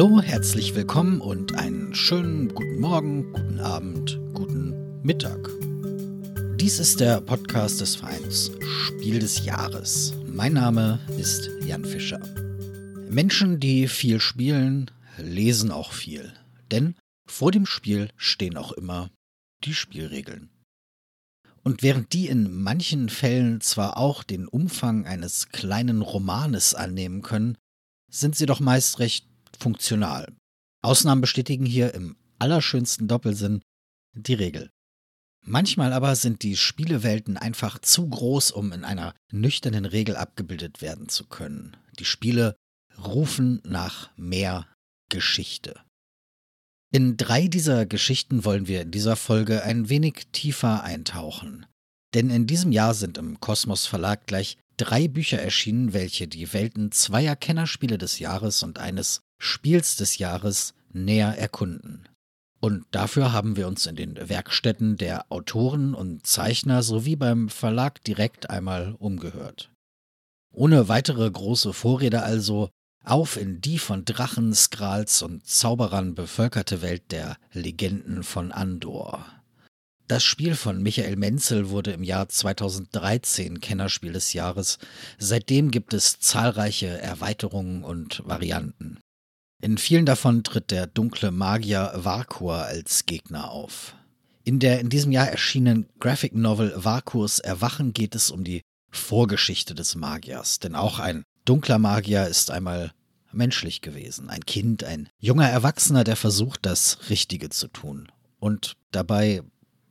Hallo, herzlich willkommen und einen schönen guten Morgen, guten Abend, guten Mittag. Dies ist der Podcast des Vereins Spiel des Jahres. Mein Name ist Jan Fischer. Menschen, die viel spielen, lesen auch viel. Denn vor dem Spiel stehen auch immer die Spielregeln. Und während die in manchen Fällen zwar auch den Umfang eines kleinen Romanes annehmen können, sind sie doch meist recht funktional. Ausnahmen bestätigen hier im allerschönsten Doppelsinn die Regel. Manchmal aber sind die Spielewelten einfach zu groß, um in einer nüchternen Regel abgebildet werden zu können. Die Spiele rufen nach mehr Geschichte. In drei dieser Geschichten wollen wir in dieser Folge ein wenig tiefer eintauchen. Denn in diesem Jahr sind im Kosmos Verlag gleich drei Bücher erschienen, welche die Welten zweier Kennerspiele des Jahres und eines Spiels des Jahres näher erkunden. Und dafür haben wir uns in den Werkstätten der Autoren und Zeichner sowie beim Verlag direkt einmal umgehört. Ohne weitere große Vorrede also auf in die von Drachen, Skrals und Zauberern bevölkerte Welt der Legenden von Andor. Das Spiel von Michael Menzel wurde im Jahr 2013 Kennerspiel des Jahres. Seitdem gibt es zahlreiche Erweiterungen und Varianten. In vielen davon tritt der dunkle Magier Varkur als Gegner auf. In der in diesem Jahr erschienenen Graphic Novel Varkurs Erwachen geht es um die Vorgeschichte des Magiers, denn auch ein dunkler Magier ist einmal menschlich gewesen, ein Kind, ein junger Erwachsener, der versucht, das Richtige zu tun und dabei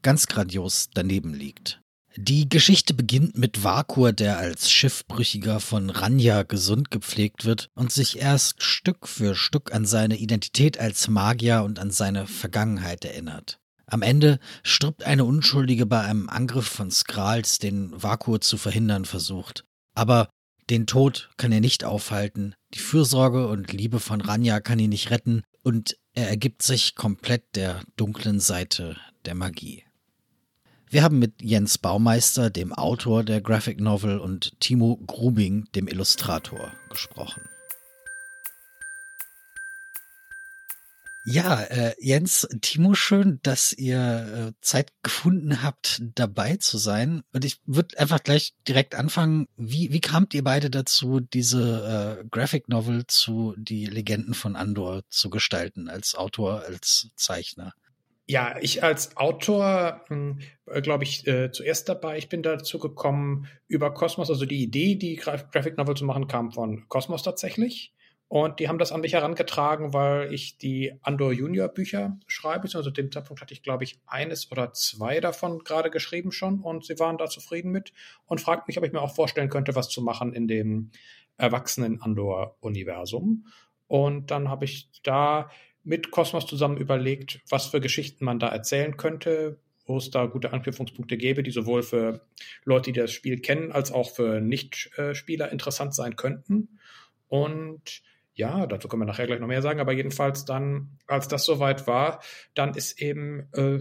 ganz grandios daneben liegt. Die Geschichte beginnt mit Vakur, der als Schiffbrüchiger von Ranja gesund gepflegt wird und sich erst Stück für Stück an seine Identität als Magier und an seine Vergangenheit erinnert. Am Ende stirbt eine Unschuldige bei einem Angriff von Skrals, den Vakur zu verhindern versucht. Aber den Tod kann er nicht aufhalten, die Fürsorge und Liebe von Ranja kann ihn nicht retten und er ergibt sich komplett der dunklen Seite der Magie. Wir haben mit Jens Baumeister, dem Autor der Graphic Novel, und Timo Grubing, dem Illustrator, gesprochen. Ja, äh, Jens, Timo, schön, dass ihr äh, Zeit gefunden habt, dabei zu sein. Und ich würde einfach gleich direkt anfangen. Wie, wie kamt ihr beide dazu, diese äh, Graphic Novel zu Die Legenden von Andor zu gestalten, als Autor, als Zeichner? Ja, ich als Autor, hm, äh, glaube ich, äh, zuerst dabei. Ich bin dazu gekommen über Kosmos. Also die Idee, die Graphic Novel zu machen, kam von Kosmos tatsächlich. Und die haben das an mich herangetragen, weil ich die Andor Junior Bücher schreibe. Also dem Zeitpunkt hatte ich, glaube ich, eines oder zwei davon gerade geschrieben schon. Und sie waren da zufrieden mit und fragten mich, ob ich mir auch vorstellen könnte, was zu machen in dem erwachsenen Andor-Universum. Und dann habe ich da mit Kosmos zusammen überlegt, was für Geschichten man da erzählen könnte, wo es da gute Anknüpfungspunkte gäbe, die sowohl für Leute, die das Spiel kennen, als auch für Nicht-Spieler interessant sein könnten. Und ja, dazu können wir nachher gleich noch mehr sagen, aber jedenfalls dann, als das soweit war, dann ist eben äh,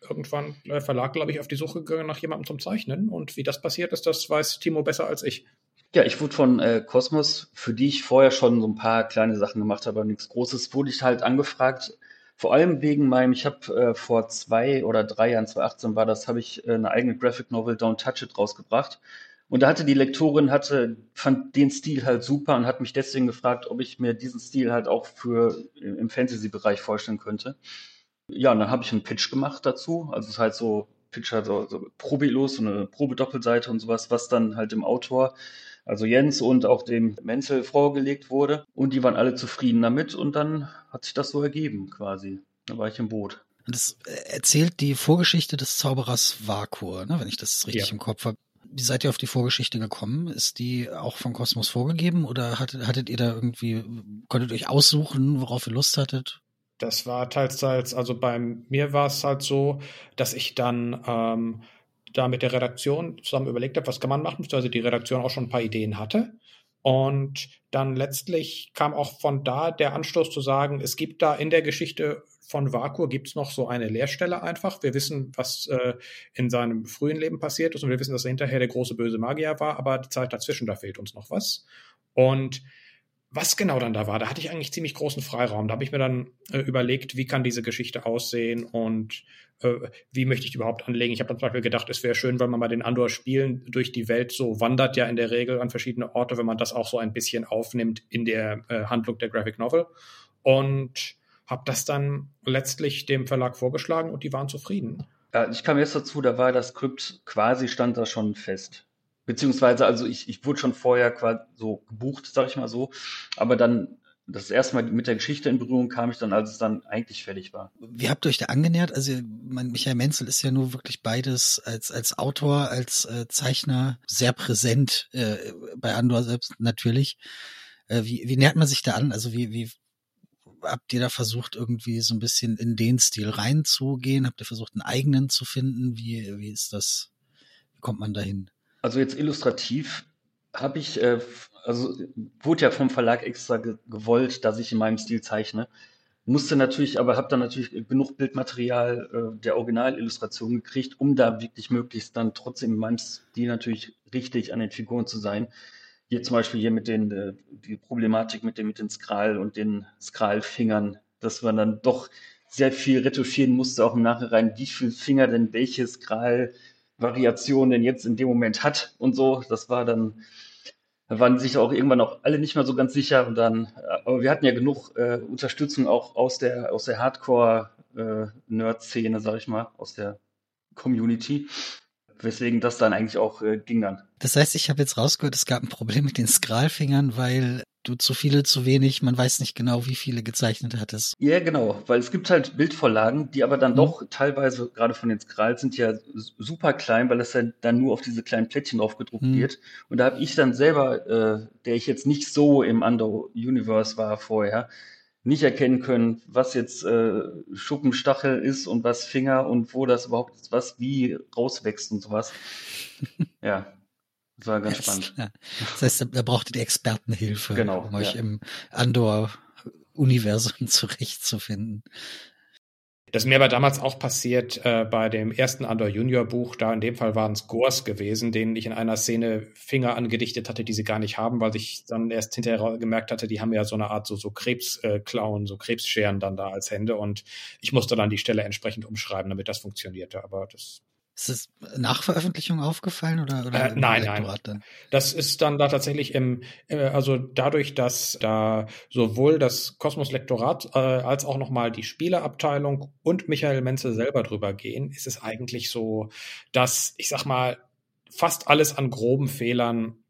irgendwann der Verlag, glaube ich, auf die Suche gegangen nach jemandem zum Zeichnen. Und wie das passiert ist, das weiß Timo besser als ich. Ja, ich wurde von äh, Cosmos, für die ich vorher schon so ein paar kleine Sachen gemacht habe, aber nichts Großes, wurde ich halt angefragt. Vor allem wegen meinem, ich habe äh, vor zwei oder drei Jahren, 2018 war das, habe ich äh, eine eigene Graphic Novel Don't Touch It rausgebracht. Und da hatte die Lektorin, hatte, fand den Stil halt super und hat mich deswegen gefragt, ob ich mir diesen Stil halt auch für äh, im Fantasy-Bereich vorstellen könnte. Ja, und dann habe ich einen Pitch gemacht dazu. Also es ist halt so, Pitch halt so, so probelos, so eine Probedoppelseite und sowas, was dann halt dem Autor also Jens und auch dem Menzel vorgelegt wurde. Und die waren alle zufrieden damit und dann hat sich das so ergeben quasi. Da war ich im Boot. Und das äh, erzählt die Vorgeschichte des Zauberers Vakur, ne, wenn ich das richtig ja. im Kopf habe. Wie seid ihr auf die Vorgeschichte gekommen? Ist die auch von Kosmos vorgegeben oder hattet, hattet ihr da irgendwie, konntet ihr euch aussuchen, worauf ihr Lust hattet? Das war teils, teils, also bei mir war es halt so, dass ich dann ähm, da mit der Redaktion zusammen überlegt habe, was kann man machen, also die Redaktion auch schon ein paar Ideen hatte. Und dann letztlich kam auch von da der Anstoß zu sagen, es gibt da in der Geschichte von Vakur gibt es noch so eine Leerstelle einfach. Wir wissen, was äh, in seinem frühen Leben passiert ist und wir wissen, dass er hinterher der große böse Magier war, aber die Zeit dazwischen, da fehlt uns noch was. Und was genau dann da war, da hatte ich eigentlich ziemlich großen Freiraum. Da habe ich mir dann äh, überlegt, wie kann diese Geschichte aussehen und äh, wie möchte ich die überhaupt anlegen. Ich habe dann zum Beispiel gedacht, es wäre schön, wenn man mal den Andor spielen durch die Welt so wandert ja in der Regel an verschiedene Orte, wenn man das auch so ein bisschen aufnimmt in der äh, Handlung der Graphic Novel. Und habe das dann letztlich dem Verlag vorgeschlagen und die waren zufrieden. Ja, ich kam jetzt dazu, da war das Skript quasi stand da schon fest. Beziehungsweise, also ich, ich wurde schon vorher quasi so gebucht, sag ich mal so. Aber dann das erste Mal mit der Geschichte in Berührung kam ich dann, als es dann eigentlich fertig war. Wie habt ihr euch da angenähert? Also mein, Michael Menzel ist ja nur wirklich beides als, als Autor, als äh, Zeichner sehr präsent, äh, bei Andor selbst natürlich. Äh, wie, wie nähert man sich da an? Also wie, wie habt ihr da versucht, irgendwie so ein bisschen in den Stil reinzugehen? Habt ihr versucht, einen eigenen zu finden? Wie, wie ist das? Wie kommt man dahin? Also jetzt illustrativ habe ich, äh, also wurde ja vom Verlag extra ge gewollt, dass ich in meinem Stil zeichne. Musste natürlich, aber habe dann natürlich genug Bildmaterial äh, der Originalillustration gekriegt, um da wirklich möglichst dann trotzdem in meinem Stil natürlich richtig an den Figuren zu sein. Hier zum Beispiel hier mit den, äh, die Problematik mit den, mit den Skral und den Skralfingern, dass man dann doch sehr viel retuschieren musste, auch im Nachhinein, wie viel Finger denn welche Skral-Variation denn jetzt in dem Moment hat und so. Das war dann, da waren sich auch irgendwann auch alle nicht mehr so ganz sicher und dann, äh, aber wir hatten ja genug äh, Unterstützung auch aus der, aus der Hardcore-Nerd-Szene, äh, sag ich mal, aus der Community weswegen das dann eigentlich auch äh, ging dann. Das heißt, ich habe jetzt rausgehört, es gab ein Problem mit den Skralfingern, weil du zu viele, zu wenig, man weiß nicht genau, wie viele gezeichnet hattest. Ja, genau, weil es gibt halt Bildvorlagen, die aber dann mhm. doch teilweise, gerade von den Skrals, sind ja super klein, weil das ja dann nur auf diese kleinen Plättchen aufgedruckt mhm. wird. Und da habe ich dann selber, äh, der ich jetzt nicht so im Under Universe war vorher, nicht erkennen können, was jetzt äh, Schuppenstachel ist und was Finger und wo das überhaupt ist, was wie rauswächst und sowas. ja, das war ganz spannend. Das heißt, da brauchte die Expertenhilfe, genau, um euch ja. im Andor-Universum zurechtzufinden. Das ist mir aber damals auch passiert äh, bei dem ersten Andor Junior Buch. Da in dem Fall waren es Gors gewesen, denen ich in einer Szene Finger angedichtet hatte, die sie gar nicht haben, weil ich dann erst hinterher gemerkt hatte, die haben ja so eine Art so, so Krebsklauen, äh, so Krebsscheren dann da als Hände und ich musste dann die Stelle entsprechend umschreiben, damit das funktionierte. Aber das ist es nach Veröffentlichung aufgefallen oder, oder äh, nein, nein. Dann? Das ist dann da tatsächlich im, äh, also dadurch, dass da sowohl das Kosmos-Lektorat äh, als auch nochmal die Spieleabteilung und Michael Menzel selber drüber gehen, ist es eigentlich so, dass ich sag mal fast alles an groben Fehlern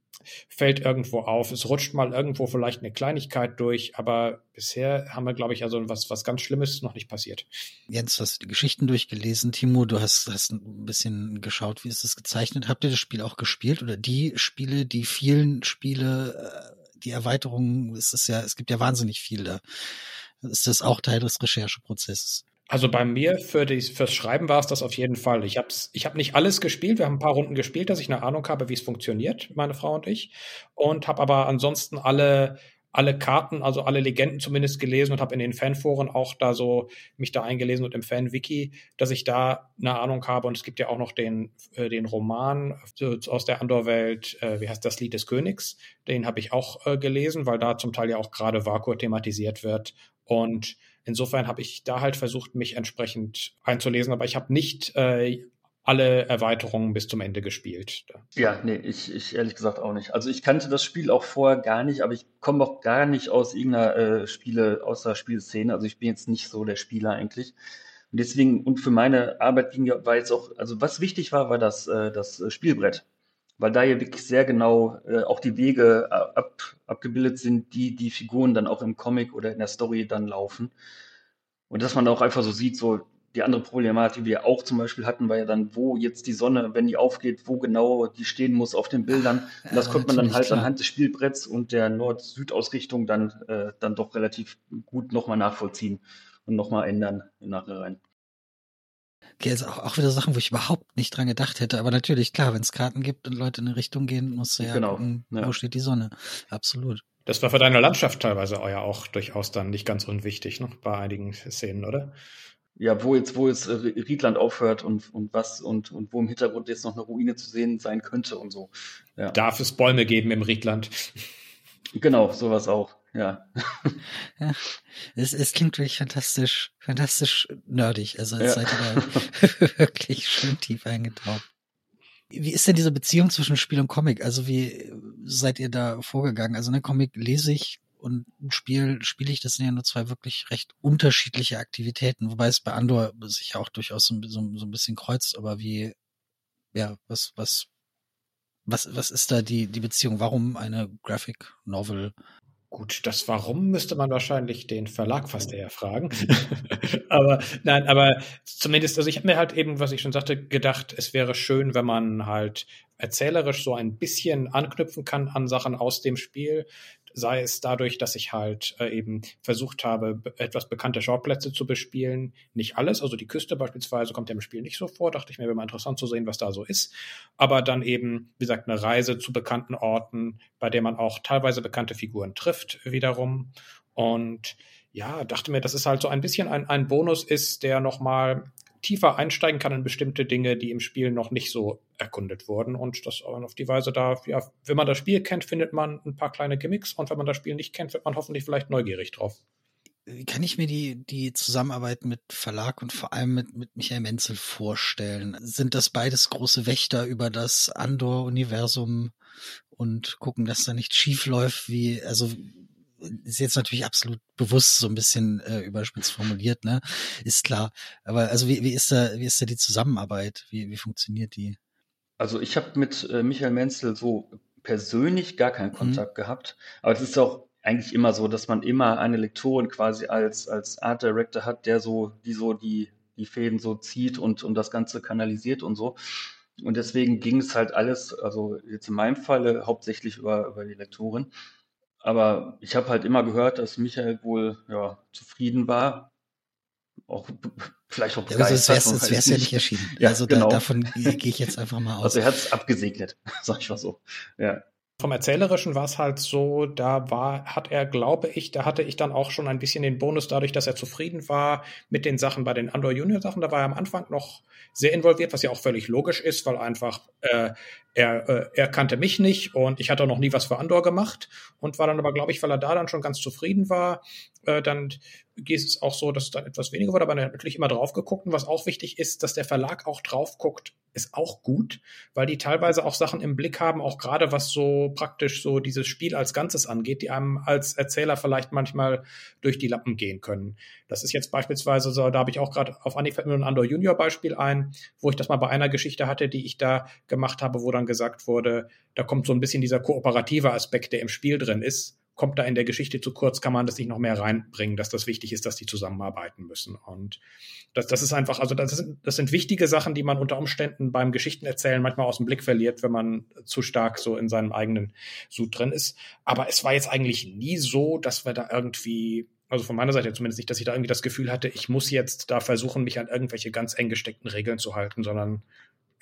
fällt irgendwo auf. Es rutscht mal irgendwo vielleicht eine Kleinigkeit durch, aber bisher haben wir, glaube ich, also was, was ganz Schlimmes noch nicht passiert. Jens, hast du die Geschichten durchgelesen? Timo, du hast, hast ein bisschen geschaut, wie ist das gezeichnet? Habt ihr das Spiel auch gespielt oder die Spiele, die vielen Spiele, äh, die Erweiterungen, es ist ja, es gibt ja wahnsinnig viel da. Ist das auch Teil des Rechercheprozesses? Also bei mir für die, fürs Schreiben war es das auf jeden Fall. Ich habe ich hab nicht alles gespielt. Wir haben ein paar Runden gespielt, dass ich eine Ahnung habe, wie es funktioniert, meine Frau und ich. Und habe aber ansonsten alle, alle Karten, also alle Legenden zumindest gelesen und habe in den Fanforen auch da so mich da eingelesen und im Fan-Wiki, dass ich da eine Ahnung habe. Und es gibt ja auch noch den, äh, den Roman aus der Andor-Welt, äh, wie heißt das Lied des Königs? Den habe ich auch äh, gelesen, weil da zum Teil ja auch gerade Vakur thematisiert wird. Und Insofern habe ich da halt versucht, mich entsprechend einzulesen, aber ich habe nicht äh, alle Erweiterungen bis zum Ende gespielt. Ja, nee, ich, ich ehrlich gesagt auch nicht. Also ich kannte das Spiel auch vorher gar nicht, aber ich komme auch gar nicht aus irgendeiner äh, Spiele, aus der Spielszene. Also ich bin jetzt nicht so der Spieler eigentlich. Und deswegen, und für meine Arbeit ging ja, war jetzt auch, also was wichtig war, war das, äh, das Spielbrett weil da ja wirklich sehr genau äh, auch die Wege äh, ab, abgebildet sind, die die Figuren dann auch im Comic oder in der Story dann laufen. Und dass man auch einfach so sieht, so die andere Problematik, die wir auch zum Beispiel hatten, war ja dann, wo jetzt die Sonne, wenn die aufgeht, wo genau die stehen muss auf den Bildern. Und das ja, konnte man dann halt klar. anhand des Spielbretts und der Nord-Süd-Ausrichtung dann, äh, dann doch relativ gut nochmal nachvollziehen und nochmal ändern im Nachhinein. Okay, also auch, auch wieder Sachen, wo ich überhaupt nicht dran gedacht hätte. Aber natürlich, klar, wenn es Karten gibt und Leute in eine Richtung gehen, musst du ja genau, gucken, ja. wo steht die Sonne. Absolut. Das war für deine Landschaft teilweise ja auch durchaus dann nicht ganz unwichtig, ne? bei einigen Szenen, oder? Ja, wo jetzt, wo jetzt Riedland aufhört und, und was und, und wo im Hintergrund jetzt noch eine Ruine zu sehen sein könnte und so. Ja. Darf es Bäume geben im Riedland? Genau, sowas auch. Ja. ja es, es klingt wirklich fantastisch, fantastisch nerdig. Also ja. seid ihr da wirklich schön tief eingetaucht. Wie ist denn diese Beziehung zwischen Spiel und Comic? Also wie seid ihr da vorgegangen? Also eine Comic lese ich und ein Spiel spiele ich, das sind ja nur zwei wirklich recht unterschiedliche Aktivitäten, wobei es bei Andor sich auch durchaus so, so, so ein bisschen kreuzt, aber wie, ja, was, was, was, was ist da die, die Beziehung? Warum eine Graphic Novel Gut, das Warum müsste man wahrscheinlich den Verlag fast eher fragen. aber nein, aber zumindest, also ich habe mir halt eben, was ich schon sagte, gedacht, es wäre schön, wenn man halt erzählerisch so ein bisschen anknüpfen kann an Sachen aus dem Spiel sei es dadurch, dass ich halt äh, eben versucht habe, etwas bekannte Schauplätze zu bespielen. Nicht alles, also die Küste beispielsweise kommt ja im Spiel nicht so vor, dachte ich mir, wäre mal interessant zu sehen, was da so ist. Aber dann eben, wie gesagt, eine Reise zu bekannten Orten, bei der man auch teilweise bekannte Figuren trifft, wiederum. Und ja, dachte mir, dass es halt so ein bisschen ein, ein Bonus ist, der nochmal tiefer einsteigen kann in bestimmte Dinge, die im Spiel noch nicht so erkundet wurden. Und das auf die Weise da, ja, wenn man das Spiel kennt, findet man ein paar kleine Gimmicks und wenn man das Spiel nicht kennt, wird man hoffentlich vielleicht neugierig drauf. Kann ich mir die, die Zusammenarbeit mit Verlag und vor allem mit, mit Michael Menzel vorstellen? Sind das beides große Wächter über das Andor-Universum und gucken, dass da nichts schief läuft, wie, also ist jetzt natürlich absolut bewusst so ein bisschen äh, überspitzt formuliert, ne? Ist klar. Aber also wie, wie ist da, wie ist da die Zusammenarbeit? Wie, wie funktioniert die? Also ich habe mit äh, Michael Menzel so persönlich gar keinen mhm. Kontakt mhm. gehabt. Aber es ist auch eigentlich immer so, dass man immer eine Lektorin quasi als, als Art Director hat, der so, die so die, die Fäden so zieht und, und das Ganze kanalisiert und so. Und deswegen ging es halt alles, also jetzt in meinem Falle hauptsächlich über, über die Lektorin. Aber ich habe halt immer gehört, dass Michael wohl ja, zufrieden war. Auch vielleicht auch begeistert. Also es wäre es ja nicht erschienen. Ja, also genau. da, davon gehe ich jetzt einfach mal aus. Also er hat es abgesegnet, sag ich mal so. Ja. Vom Erzählerischen war es halt so, da war, hat er, glaube ich, da hatte ich dann auch schon ein bisschen den Bonus dadurch, dass er zufrieden war mit den Sachen bei den Andor Junior Sachen. Da war er am Anfang noch sehr involviert, was ja auch völlig logisch ist, weil einfach äh, er, äh, er kannte mich nicht und ich hatte noch nie was für Andor gemacht und war dann aber, glaube ich, weil er da dann schon ganz zufrieden war, äh, dann es auch so, dass es dann etwas weniger wird, aber er natürlich immer drauf geguckt. Und was auch wichtig ist, dass der Verlag auch drauf guckt, ist auch gut, weil die teilweise auch Sachen im Blick haben, auch gerade was so praktisch so dieses Spiel als Ganzes angeht, die einem als Erzähler vielleicht manchmal durch die Lappen gehen können. Das ist jetzt beispielsweise so, da habe ich auch gerade auf Anhieb fällt mir ein Andor Junior Beispiel ein, wo ich das mal bei einer Geschichte hatte, die ich da gemacht habe, wo dann gesagt wurde, da kommt so ein bisschen dieser kooperative Aspekt, der im Spiel drin ist kommt da in der Geschichte zu kurz, kann man das nicht noch mehr reinbringen, dass das wichtig ist, dass die zusammenarbeiten müssen. Und das, das ist einfach, also das sind, das sind wichtige Sachen, die man unter Umständen beim Geschichtenerzählen manchmal aus dem Blick verliert, wenn man zu stark so in seinem eigenen Sud drin ist. Aber es war jetzt eigentlich nie so, dass wir da irgendwie also von meiner Seite zumindest nicht, dass ich da irgendwie das Gefühl hatte, ich muss jetzt da versuchen, mich an irgendwelche ganz eng gesteckten Regeln zu halten, sondern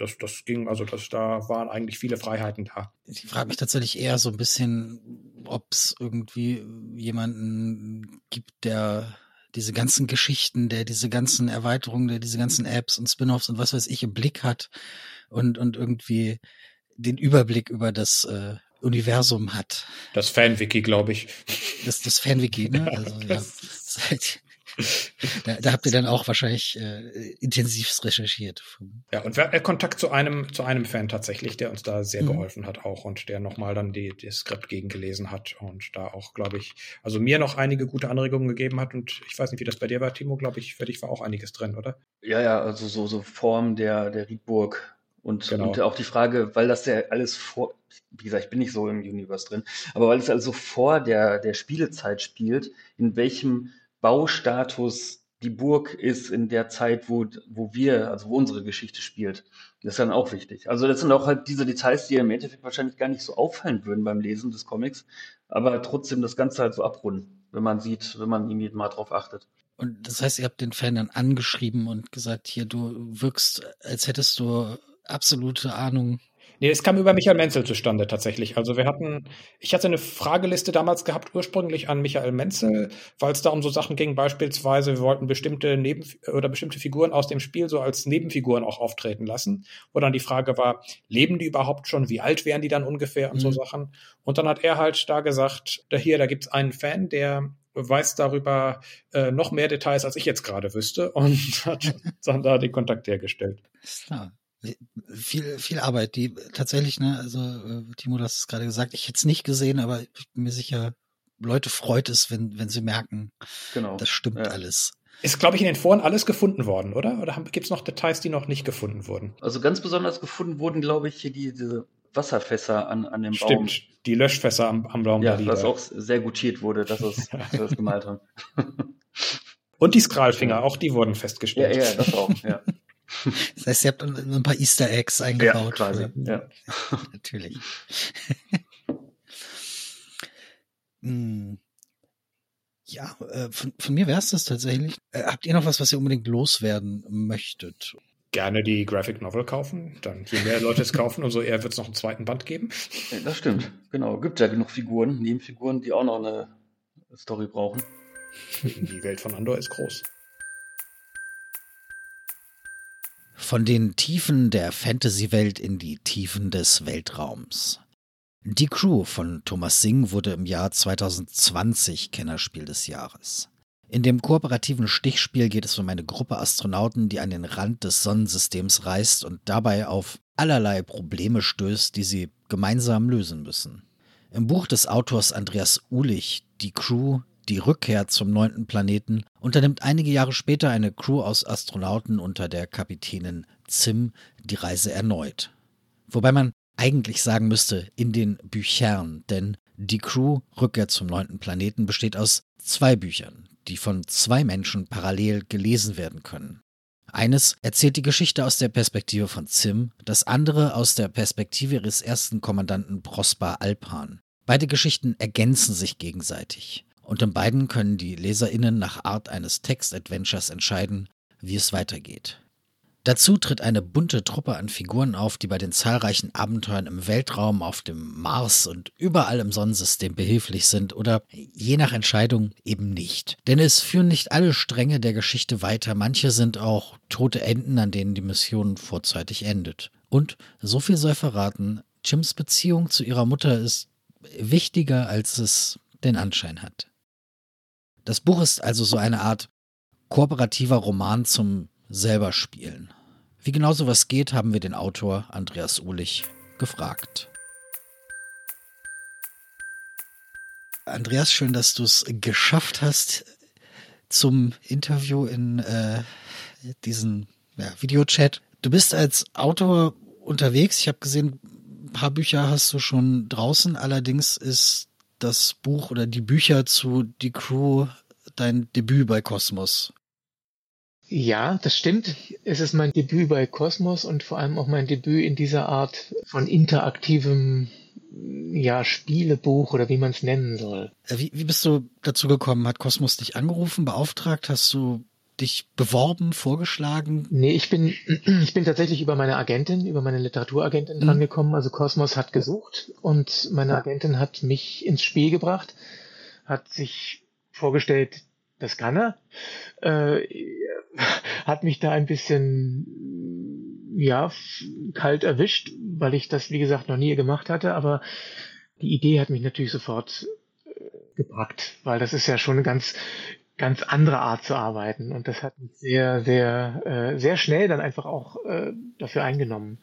das, das ging, also das, da waren eigentlich viele Freiheiten da. Ich frage mich tatsächlich eher so ein bisschen, ob es irgendwie jemanden gibt, der diese ganzen Geschichten, der diese ganzen Erweiterungen, der diese ganzen Apps und Spin-offs und was weiß ich im Blick hat und, und irgendwie den Überblick über das äh, Universum hat. Das Fanwiki, glaube ich. Das, das Fanwiki, ne? Also, ja, da, da habt ihr dann auch wahrscheinlich äh, intensivst recherchiert. Ja, und wir hatten Kontakt zu einem, zu einem Fan tatsächlich, der uns da sehr mhm. geholfen hat auch und der nochmal dann die, das Skript gegengelesen hat und da auch, glaube ich, also mir noch einige gute Anregungen gegeben hat und ich weiß nicht, wie das bei dir war, Timo, glaube ich, für dich war auch einiges drin, oder? Ja, ja, also so, so Form der, der Riedburg und, genau. und auch die Frage, weil das ja alles vor, wie gesagt, ich bin nicht so im Universe drin, aber weil es also vor der, der Spielezeit spielt, in welchem Baustatus die Burg ist in der Zeit, wo, wo wir, also wo unsere Geschichte spielt. Das ist dann auch wichtig. Also das sind auch halt diese Details, die im Endeffekt wahrscheinlich gar nicht so auffallen würden beim Lesen des Comics, aber trotzdem das Ganze halt so abrunden, wenn man sieht, wenn man irgendwie mal drauf achtet. Und das heißt, ihr habt den Fan dann angeschrieben und gesagt, hier, du wirkst, als hättest du absolute Ahnung Nee, es kam über Michael Menzel zustande tatsächlich. Also wir hatten, ich hatte eine Frageliste damals gehabt, ursprünglich an Michael Menzel, weil es da um so Sachen ging, beispielsweise, wir wollten bestimmte Neben- oder bestimmte Figuren aus dem Spiel so als Nebenfiguren auch auftreten lassen. Wo dann die Frage war, leben die überhaupt schon? Wie alt wären die dann ungefähr und mhm. so Sachen? Und dann hat er halt da gesagt, da hier, da gibt's einen Fan, der weiß darüber äh, noch mehr Details, als ich jetzt gerade wüsste und hat dann da den Kontakt hergestellt. Ist klar viel, viel Arbeit, die tatsächlich, ne, also äh, Timo, du hast es gerade gesagt, ich hätte es nicht gesehen, aber ich bin mir sicher, Leute freut es, wenn, wenn sie merken, genau. das stimmt ja. alles. Ist, glaube ich, in den Foren alles gefunden worden, oder? Oder gibt es noch Details, die noch nicht gefunden wurden? Also ganz besonders gefunden wurden, glaube ich, hier die, diese Wasserfässer an, an dem Stimmt, Baum. Stimmt, die Löschfässer am, am Baum. Ja, was auch sehr gutiert wurde, dass es das gemalt haben. Und die Skralfinger, auch die wurden festgestellt. Ja, ja, das auch, ja. Das heißt, ihr habt ein paar Easter Eggs eingebaut. Ja, quasi. Ja. Natürlich. Hm. Ja, äh, von, von mir wäre es das tatsächlich. Äh, habt ihr noch was, was ihr unbedingt loswerden möchtet? Gerne die Graphic Novel kaufen. Dann je mehr Leute es kaufen, umso eher wird es noch einen zweiten Band geben. Das stimmt. Genau. Gibt ja genug Figuren, Nebenfiguren, die auch noch eine Story brauchen. Die Welt von Andor ist groß. Von den Tiefen der Fantasy-Welt in die Tiefen des Weltraums. Die Crew von Thomas Singh wurde im Jahr 2020 Kennerspiel des Jahres. In dem kooperativen Stichspiel geht es um eine Gruppe Astronauten, die an den Rand des Sonnensystems reist und dabei auf allerlei Probleme stößt, die sie gemeinsam lösen müssen. Im Buch des Autors Andreas Uhlich, Die Crew, die Rückkehr zum neunten Planeten unternimmt einige Jahre später eine Crew aus Astronauten unter der Kapitänin Zim die Reise erneut. Wobei man eigentlich sagen müsste in den Büchern, denn die Crew Rückkehr zum neunten Planeten besteht aus zwei Büchern, die von zwei Menschen parallel gelesen werden können. Eines erzählt die Geschichte aus der Perspektive von Zim, das andere aus der Perspektive ihres ersten Kommandanten Prosper Alpan. Beide Geschichten ergänzen sich gegenseitig und in beiden können die LeserInnen nach Art eines Text-Adventures entscheiden, wie es weitergeht. Dazu tritt eine bunte Truppe an Figuren auf, die bei den zahlreichen Abenteuern im Weltraum, auf dem Mars und überall im Sonnensystem behilflich sind oder je nach Entscheidung eben nicht. Denn es führen nicht alle Stränge der Geschichte weiter, manche sind auch tote Enden, an denen die Mission vorzeitig endet. Und so viel sei verraten, Jims Beziehung zu ihrer Mutter ist wichtiger, als es den Anschein hat. Das Buch ist also so eine Art kooperativer Roman zum selberspielen. Wie genau sowas geht, haben wir den Autor Andreas Uhlich gefragt. Andreas, schön, dass du es geschafft hast zum Interview in äh, diesen ja, Videochat. Du bist als Autor unterwegs. Ich habe gesehen, ein paar Bücher hast du schon draußen. Allerdings ist das Buch oder die Bücher zu Die Crew dein Debüt bei Kosmos. Ja, das stimmt. Es ist mein Debüt bei Kosmos und vor allem auch mein Debüt in dieser Art von interaktivem ja, Spielebuch oder wie man es nennen soll. Äh, wie, wie bist du dazu gekommen? Hat Kosmos dich angerufen, beauftragt? Hast du dich beworben, vorgeschlagen? Nee, ich bin, ich bin tatsächlich über meine Agentin, über meine Literaturagentin mhm. drangekommen. Also Kosmos hat gesucht und meine Agentin hat mich ins Spiel gebracht, hat sich vorgestellt, das kann er. Äh, hat mich da ein bisschen, ja, kalt erwischt, weil ich das, wie gesagt, noch nie gemacht hatte. Aber die Idee hat mich natürlich sofort äh, gepackt, weil das ist ja schon eine ganz, ganz andere Art zu arbeiten. Und das hat mich sehr, sehr, äh, sehr schnell dann einfach auch äh, dafür eingenommen.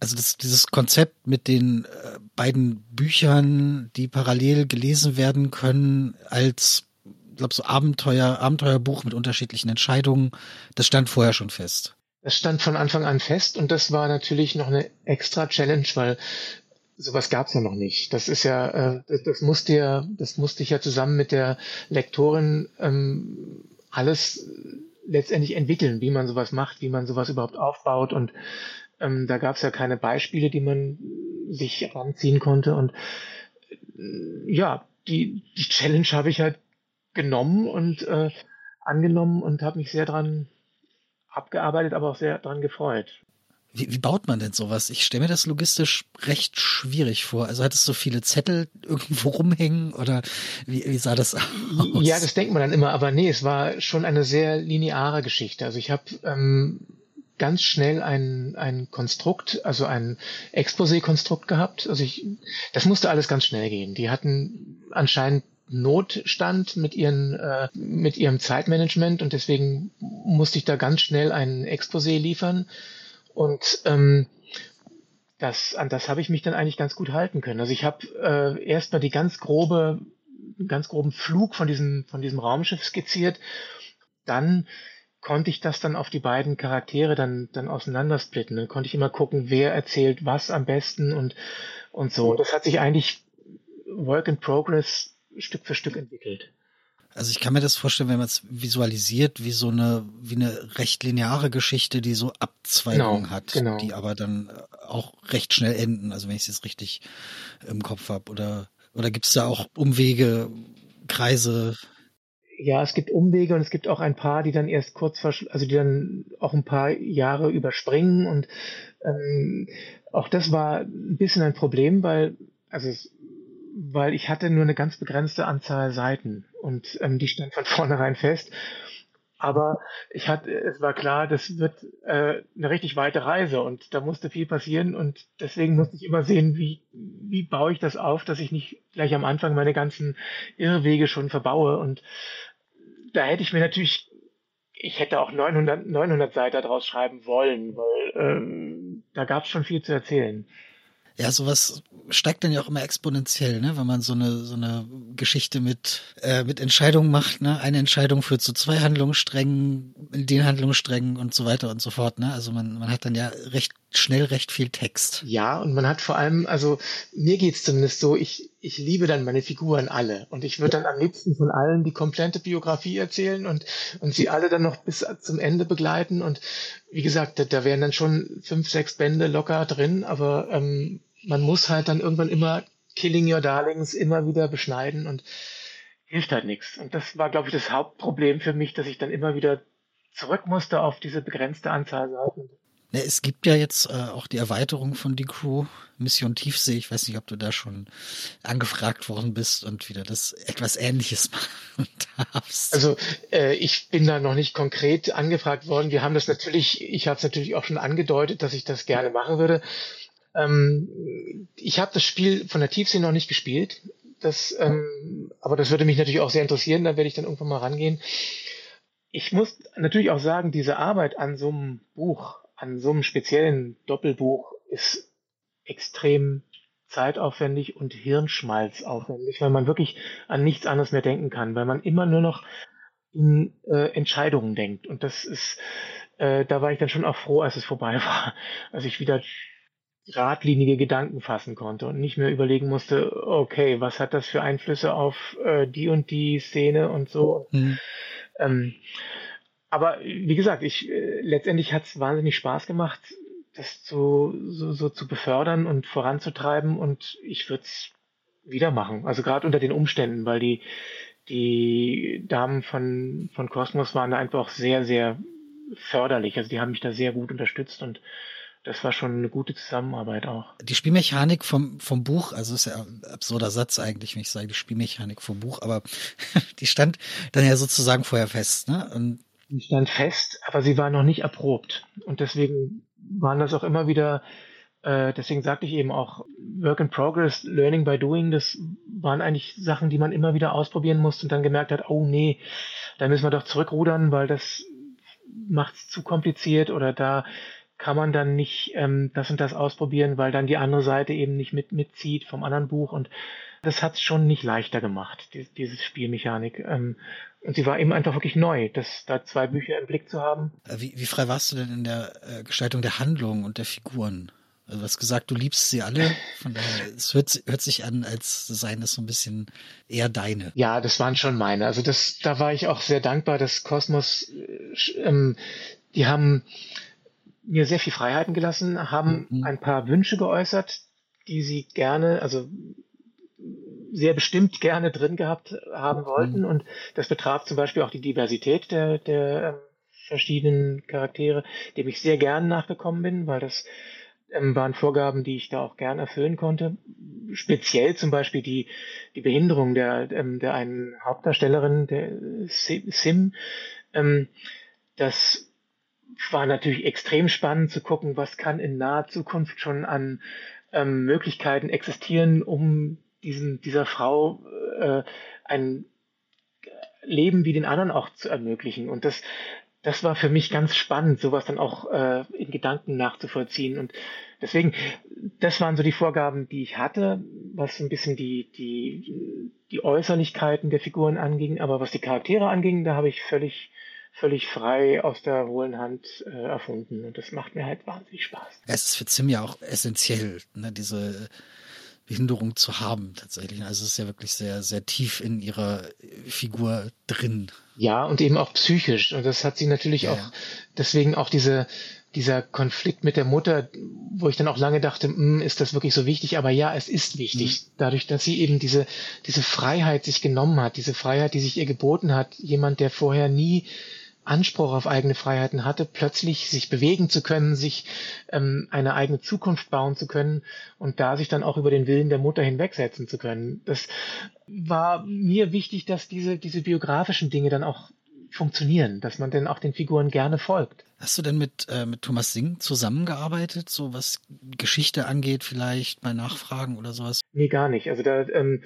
Also das, dieses Konzept mit den äh, beiden Büchern, die parallel gelesen werden können, als glaube so Abenteuer, Abenteuerbuch mit unterschiedlichen Entscheidungen, das stand vorher schon fest. Das stand von Anfang an fest und das war natürlich noch eine extra Challenge, weil sowas gab's ja noch nicht. Das ist ja, äh, das, das musste ja, das musste ich ja zusammen mit der Lektorin ähm, alles letztendlich entwickeln, wie man sowas macht, wie man sowas überhaupt aufbaut und ähm, da gab's ja keine Beispiele, die man sich anziehen konnte und äh, ja, die, die Challenge habe ich halt genommen und äh, angenommen und habe mich sehr dran abgearbeitet, aber auch sehr dran gefreut. Wie, wie baut man denn sowas? Ich stelle mir das logistisch recht schwierig vor. Also hattest du viele Zettel irgendwo rumhängen oder wie, wie sah das aus? Ja, das denkt man dann immer, aber nee, es war schon eine sehr lineare Geschichte. Also ich habe ähm, ganz schnell ein, ein Konstrukt, also ein Exposé-Konstrukt gehabt. Also ich, das musste alles ganz schnell gehen. Die hatten anscheinend Notstand mit ihren äh, mit ihrem Zeitmanagement und deswegen musste ich da ganz schnell ein Exposé liefern und ähm, das, an das habe ich mich dann eigentlich ganz gut halten können. Also ich habe äh, erstmal die ganz grobe, ganz groben Flug von diesem, von diesem Raumschiff skizziert. Dann konnte ich das dann auf die beiden Charaktere dann, dann auseinandersplitten. Dann konnte ich immer gucken, wer erzählt was am besten und, und so. Und das hat sich eigentlich Work in Progress Stück für Stück entwickelt. Also ich kann mir das vorstellen, wenn man es visualisiert, wie so eine, wie eine recht lineare Geschichte, die so Abzweigungen genau, hat, genau. die aber dann äh, auch recht schnell enden, also wenn ich es jetzt richtig im Kopf habe. Oder, oder gibt es da auch Umwege, Kreise? Ja, es gibt Umwege und es gibt auch ein paar, die dann erst kurz, also die dann auch ein paar Jahre überspringen und ähm, auch das war ein bisschen ein Problem, weil, also es, weil ich hatte nur eine ganz begrenzte Anzahl Seiten und ähm, die stand von vornherein fest. Aber ich hatte, es war klar, das wird äh, eine richtig weite Reise und da musste viel passieren und deswegen musste ich immer sehen, wie, wie baue ich das auf, dass ich nicht gleich am Anfang meine ganzen Irrwege schon verbaue und da hätte ich mir natürlich, ich hätte auch 900, 900 Seiten daraus schreiben wollen, weil ähm, da gab es schon viel zu erzählen. Ja, sowas steigt dann ja auch immer exponentiell, ne? wenn man so eine so eine Geschichte mit äh, mit Entscheidungen macht. Ne? Eine Entscheidung führt zu zwei Handlungssträngen, den Handlungssträngen und so weiter und so fort. Ne? Also man man hat dann ja recht schnell recht viel Text. Ja, und man hat vor allem, also mir geht's zumindest so, ich ich liebe dann meine Figuren alle und ich würde dann am liebsten von allen die komplette Biografie erzählen und und sie alle dann noch bis zum Ende begleiten und wie gesagt, da, da wären dann schon fünf, sechs Bände locker drin, aber ähm, man muss halt dann irgendwann immer Killing Your Darlings immer wieder beschneiden und hilft halt nichts. Und das war, glaube ich, das Hauptproblem für mich, dass ich dann immer wieder zurück musste auf diese begrenzte Anzahl Seiten. Ne, es gibt ja jetzt äh, auch die Erweiterung von die Crew Mission Tiefsee. Ich weiß nicht, ob du da schon angefragt worden bist und wieder das etwas Ähnliches machen darfst. Also äh, ich bin da noch nicht konkret angefragt worden. Wir haben das natürlich, ich habe es natürlich auch schon angedeutet, dass ich das gerne machen würde. Ähm, ich habe das Spiel von der Tiefsee noch nicht gespielt. Das, ähm, aber das würde mich natürlich auch sehr interessieren. Da werde ich dann irgendwann mal rangehen. Ich muss natürlich auch sagen, diese Arbeit an so einem Buch an so einem speziellen Doppelbuch ist extrem zeitaufwendig und hirnschmalzaufwendig, weil man wirklich an nichts anderes mehr denken kann, weil man immer nur noch in äh, Entscheidungen denkt. Und das ist, äh, da war ich dann schon auch froh, als es vorbei war, als ich wieder geradlinige Gedanken fassen konnte und nicht mehr überlegen musste, okay, was hat das für Einflüsse auf äh, die und die Szene und so. Mhm. Ähm, aber wie gesagt, ich äh, letztendlich hat es wahnsinnig Spaß gemacht, das zu, so, so zu befördern und voranzutreiben und ich würde es wieder machen. Also gerade unter den Umständen, weil die, die Damen von, von Cosmos waren da einfach sehr, sehr förderlich. Also die haben mich da sehr gut unterstützt und das war schon eine gute Zusammenarbeit auch. Die Spielmechanik vom, vom Buch, also ist ja ein absurder Satz eigentlich, wenn ich sage, die Spielmechanik vom Buch, aber die stand dann ja sozusagen vorher fest, ne? Und die stand fest, aber sie war noch nicht erprobt. Und deswegen waren das auch immer wieder, äh, deswegen sagte ich eben auch, Work in Progress, Learning by Doing, das waren eigentlich Sachen, die man immer wieder ausprobieren musste und dann gemerkt hat, oh nee, da müssen wir doch zurückrudern, weil das macht es zu kompliziert oder da kann man dann nicht ähm, das und das ausprobieren, weil dann die andere Seite eben nicht mit mitzieht vom anderen Buch und das hat es schon nicht leichter gemacht, die, diese Spielmechanik. Ähm, und sie war eben einfach wirklich neu, das, da zwei Bücher im Blick zu haben. Äh, wie, wie frei warst du denn in der äh, Gestaltung der Handlung und der Figuren? Also du hast gesagt, du liebst sie alle. Von daher, es hört, hört sich an, als seien es so ein bisschen eher deine. Ja, das waren schon meine. Also das, da war ich auch sehr dankbar, dass Kosmos, äh, ähm, die haben mir sehr viel Freiheiten gelassen, haben mhm. ein paar Wünsche geäußert, die sie gerne, also sehr bestimmt gerne drin gehabt haben wollten. Mhm. Und das betraf zum Beispiel auch die Diversität der, der, verschiedenen Charaktere, dem ich sehr gern nachgekommen bin, weil das ähm, waren Vorgaben, die ich da auch gern erfüllen konnte. Speziell zum Beispiel die, die Behinderung der, ähm, der einen Hauptdarstellerin, der Sim. Ähm, das war natürlich extrem spannend zu gucken, was kann in naher Zukunft schon an ähm, Möglichkeiten existieren, um diesen, dieser Frau äh, ein Leben wie den anderen auch zu ermöglichen. Und das, das war für mich ganz spannend, sowas dann auch äh, in Gedanken nachzuvollziehen. Und deswegen, das waren so die Vorgaben, die ich hatte, was ein bisschen die, die, die Äußerlichkeiten der Figuren anging. Aber was die Charaktere anging, da habe ich völlig völlig frei aus der hohlen Hand äh, erfunden. Und das macht mir halt wahnsinnig Spaß. Es ist für Zim ja auch essentiell, ne, diese Behinderung zu haben tatsächlich. Also es ist ja wirklich sehr, sehr tief in ihrer Figur drin. Ja, und eben auch psychisch. Und das hat sie natürlich ja, auch, deswegen auch diese, dieser Konflikt mit der Mutter, wo ich dann auch lange dachte, hm, ist das wirklich so wichtig? Aber ja, es ist wichtig. Mhm. Dadurch, dass sie eben diese, diese Freiheit sich genommen hat, diese Freiheit, die sich ihr geboten hat, jemand, der vorher nie Anspruch auf eigene Freiheiten hatte, plötzlich sich bewegen zu können, sich ähm, eine eigene Zukunft bauen zu können und da sich dann auch über den Willen der Mutter hinwegsetzen zu können. Das war mir wichtig, dass diese, diese biografischen Dinge dann auch funktionieren, dass man denn auch den Figuren gerne folgt. Hast du denn mit, äh, mit Thomas Singh zusammengearbeitet, so was Geschichte angeht, vielleicht bei Nachfragen oder sowas? Nee, gar nicht. Also da, ähm,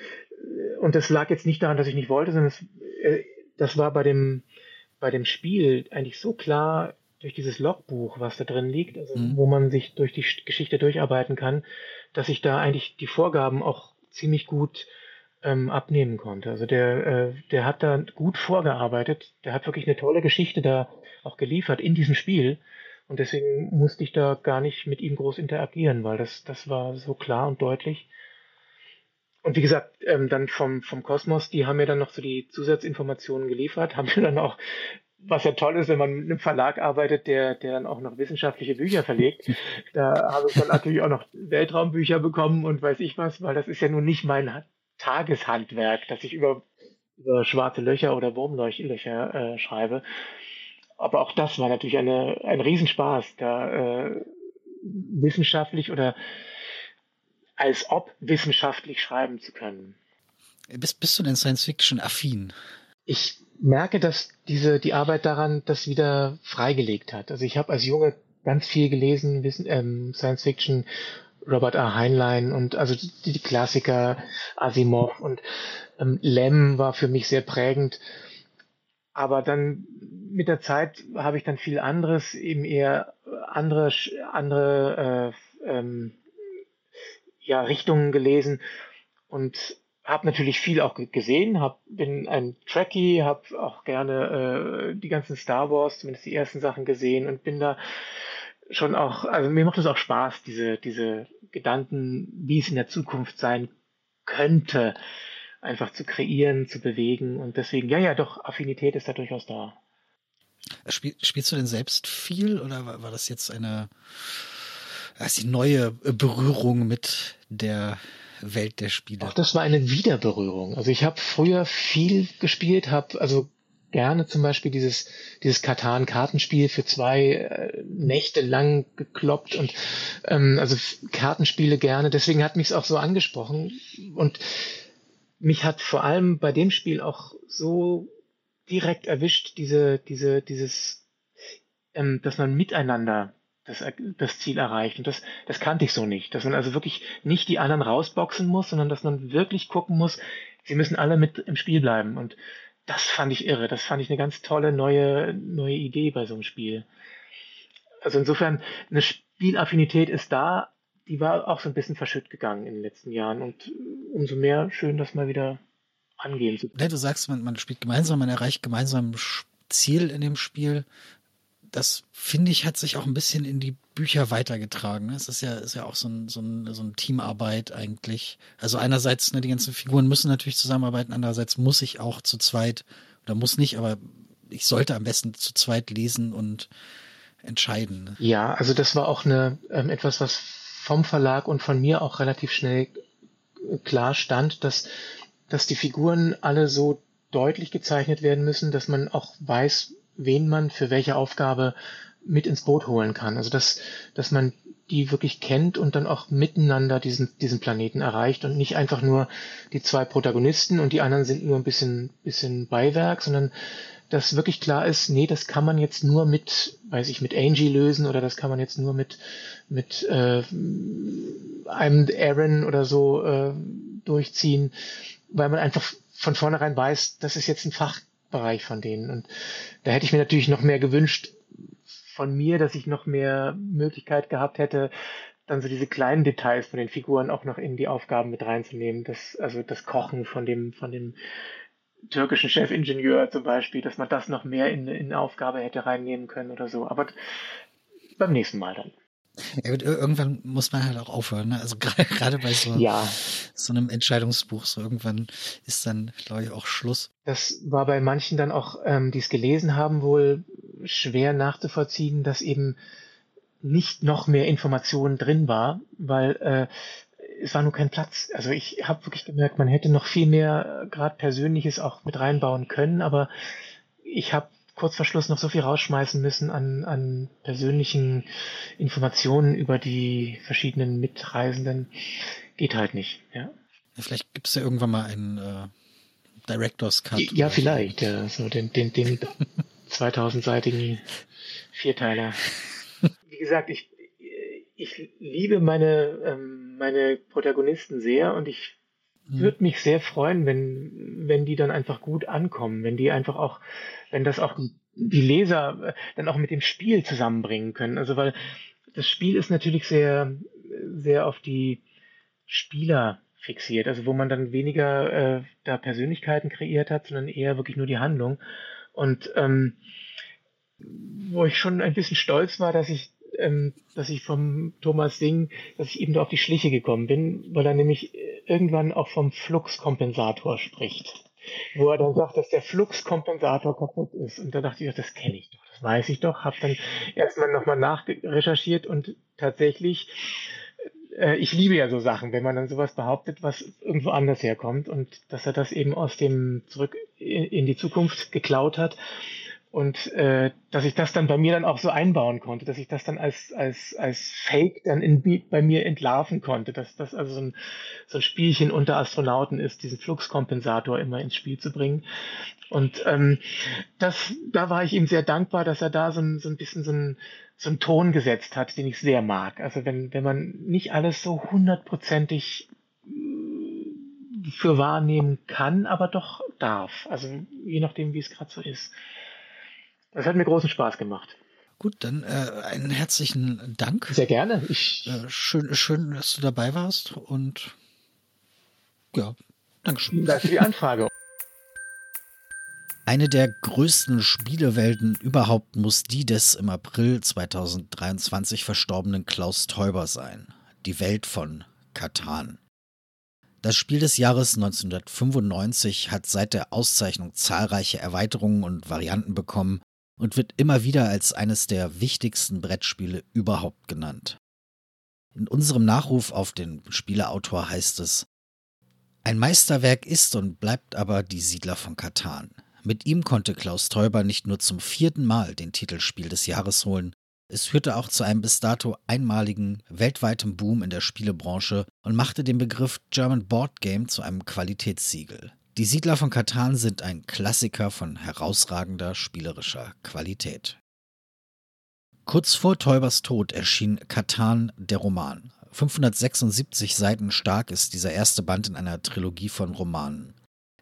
und das lag jetzt nicht daran, dass ich nicht wollte, sondern es, äh, das war bei dem bei dem Spiel eigentlich so klar durch dieses Logbuch, was da drin liegt, also mhm. wo man sich durch die Geschichte durcharbeiten kann, dass ich da eigentlich die Vorgaben auch ziemlich gut ähm, abnehmen konnte. Also der, äh, der hat da gut vorgearbeitet, der hat wirklich eine tolle Geschichte da auch geliefert in diesem Spiel. Und deswegen musste ich da gar nicht mit ihm groß interagieren, weil das, das war so klar und deutlich. Und wie gesagt, ähm, dann vom, vom Kosmos, die haben mir dann noch so die Zusatzinformationen geliefert, haben mir dann auch, was ja toll ist, wenn man mit einem Verlag arbeitet, der, der dann auch noch wissenschaftliche Bücher verlegt. Da habe ich dann natürlich auch noch Weltraumbücher bekommen und weiß ich was, weil das ist ja nun nicht mein Tageshandwerk, dass ich über, über schwarze Löcher oder Wurmlöcher äh, schreibe. Aber auch das war natürlich eine, ein Riesenspaß, da äh, wissenschaftlich oder als ob wissenschaftlich schreiben zu können. Bist, bist du denn Science-Fiction-affin? Ich merke, dass diese, die Arbeit daran das wieder freigelegt hat. Also ich habe als Junge ganz viel gelesen, Wissen, ähm, Science-Fiction, Robert A. Heinlein und also die, die Klassiker Asimov und ähm, Lem war für mich sehr prägend. Aber dann mit der Zeit habe ich dann viel anderes, eben eher andere, andere äh, ähm, ja, Richtungen gelesen und habe natürlich viel auch gesehen, hab, bin ein Trekkie, habe auch gerne äh, die ganzen Star Wars, zumindest die ersten Sachen gesehen und bin da schon auch, also mir macht es auch Spaß, diese, diese Gedanken, wie es in der Zukunft sein könnte, einfach zu kreieren, zu bewegen und deswegen, ja, ja, doch, Affinität ist da durchaus da. Spiel, spielst du denn selbst viel oder war, war das jetzt eine das die neue Berührung mit der Welt der Spiele. Auch das war eine Wiederberührung. Also ich habe früher viel gespielt, habe also gerne zum Beispiel dieses dieses Katan-Kartenspiel für zwei äh, Nächte lang gekloppt und ähm, also Kartenspiele gerne. Deswegen hat mich es auch so angesprochen und mich hat vor allem bei dem Spiel auch so direkt erwischt diese diese dieses ähm, dass man miteinander das, das Ziel erreicht. Und das, das kannte ich so nicht. Dass man also wirklich nicht die anderen rausboxen muss, sondern dass man wirklich gucken muss, sie müssen alle mit im Spiel bleiben. Und das fand ich irre. Das fand ich eine ganz tolle neue, neue Idee bei so einem Spiel. Also insofern, eine Spielaffinität ist da. Die war auch so ein bisschen verschütt gegangen in den letzten Jahren. Und umso mehr schön, das mal wieder angehen zu können. Ja, du sagst, man, man spielt gemeinsam, man erreicht gemeinsam Ziel in dem Spiel das finde ich, hat sich auch ein bisschen in die Bücher weitergetragen. Ne? Es ist ja, ist ja auch so ein, so ein, so ein Teamarbeit eigentlich. Also einerseits, ne, die ganzen Figuren müssen natürlich zusammenarbeiten, andererseits muss ich auch zu zweit, oder muss nicht, aber ich sollte am besten zu zweit lesen und entscheiden. Ne? Ja, also das war auch eine, ähm, etwas, was vom Verlag und von mir auch relativ schnell klar stand, dass, dass die Figuren alle so deutlich gezeichnet werden müssen, dass man auch weiß, wen man für welche Aufgabe mit ins Boot holen kann. Also dass, dass man die wirklich kennt und dann auch miteinander diesen, diesen Planeten erreicht und nicht einfach nur die zwei Protagonisten und die anderen sind nur ein bisschen, bisschen Beiwerk, sondern dass wirklich klar ist, nee, das kann man jetzt nur mit, weiß ich, mit Angie lösen oder das kann man jetzt nur mit, mit äh, einem Aaron oder so äh, durchziehen, weil man einfach von vornherein weiß, das ist jetzt ein Fachbereich von denen. Und da hätte ich mir natürlich noch mehr gewünscht, von mir, dass ich noch mehr Möglichkeit gehabt hätte, dann so diese kleinen Details von den Figuren auch noch in die Aufgaben mit reinzunehmen. Das, also das Kochen von dem, von dem türkischen Chefingenieur zum Beispiel, dass man das noch mehr in, in Aufgabe hätte reinnehmen können oder so. Aber beim nächsten Mal dann. Ja gut, irgendwann muss man halt auch aufhören. Ne? Also gerade bei so, ja. so einem Entscheidungsbuch, so irgendwann ist dann, glaube ich, auch Schluss. Das war bei manchen dann auch, ähm, die es gelesen haben, wohl schwer nachzuvollziehen, dass eben nicht noch mehr Informationen drin war, weil äh, es war nur kein Platz. Also ich habe wirklich gemerkt, man hätte noch viel mehr gerade Persönliches auch mit reinbauen können, aber ich habe kurz vor Schluss noch so viel rausschmeißen müssen an, an persönlichen Informationen über die verschiedenen Mitreisenden. Geht halt nicht, ja. Vielleicht gibt es ja irgendwann mal einen äh, Director's Cut. Ja, vielleicht, ja, so den, den, den 2000-seitigen Vierteiler. Wie gesagt, ich, ich liebe meine, ähm, meine Protagonisten sehr und ich mhm. würde mich sehr freuen, wenn, wenn die dann einfach gut ankommen, wenn die einfach auch, wenn das auch die Leser äh, dann auch mit dem Spiel zusammenbringen können. Also weil das Spiel ist natürlich sehr, sehr auf die Spieler fixiert, also wo man dann weniger äh, da Persönlichkeiten kreiert hat, sondern eher wirklich nur die Handlung. Und ähm, wo ich schon ein bisschen stolz war, dass ich ähm, dass ich vom Thomas Sing, dass ich eben da auf die Schliche gekommen bin, weil er nämlich äh, irgendwann auch vom Fluxkompensator spricht. Wo er dann sagt, dass der Fluxkompensator kaputt ist. Und da dachte ich, das kenne ich doch, das weiß ich doch. Habe dann erstmal nochmal nachrecherchiert und tatsächlich äh, ich liebe ja so Sachen, wenn man dann sowas behauptet, was irgendwo anders herkommt und dass er das eben aus dem zurück in die Zukunft geklaut hat und äh, dass ich das dann bei mir dann auch so einbauen konnte, dass ich das dann als als als Fake dann in, bei mir entlarven konnte, dass das also so ein, so ein Spielchen unter Astronauten ist, diesen Fluxkompensator immer ins Spiel zu bringen. Und ähm, das, da war ich ihm sehr dankbar, dass er da so ein, so ein bisschen so ein, so ein Ton gesetzt hat, den ich sehr mag. Also wenn wenn man nicht alles so hundertprozentig äh, für wahrnehmen kann, aber doch darf. Also je nachdem, wie es gerade so ist. Das hat mir großen Spaß gemacht. Gut, dann äh, einen herzlichen Dank. Sehr gerne. Ich äh, schön, schön, dass du dabei warst und ja, Dankeschön. Danke für die Anfrage. Eine der größten Spielewelten überhaupt muss die des im April 2023 verstorbenen Klaus Teuber sein. Die Welt von Katan. Das Spiel des Jahres 1995 hat seit der Auszeichnung zahlreiche Erweiterungen und Varianten bekommen und wird immer wieder als eines der wichtigsten Brettspiele überhaupt genannt. In unserem Nachruf auf den Spieleautor heißt es, ein Meisterwerk ist und bleibt aber die Siedler von Katan. Mit ihm konnte Klaus Teuber nicht nur zum vierten Mal den Titel Spiel des Jahres holen, es führte auch zu einem bis dato einmaligen weltweiten Boom in der Spielebranche und machte den Begriff German Board Game zu einem Qualitätssiegel. Die Siedler von Katan sind ein Klassiker von herausragender spielerischer Qualität. Kurz vor Teubers Tod erschien Katan der Roman. 576 Seiten stark ist dieser erste Band in einer Trilogie von Romanen.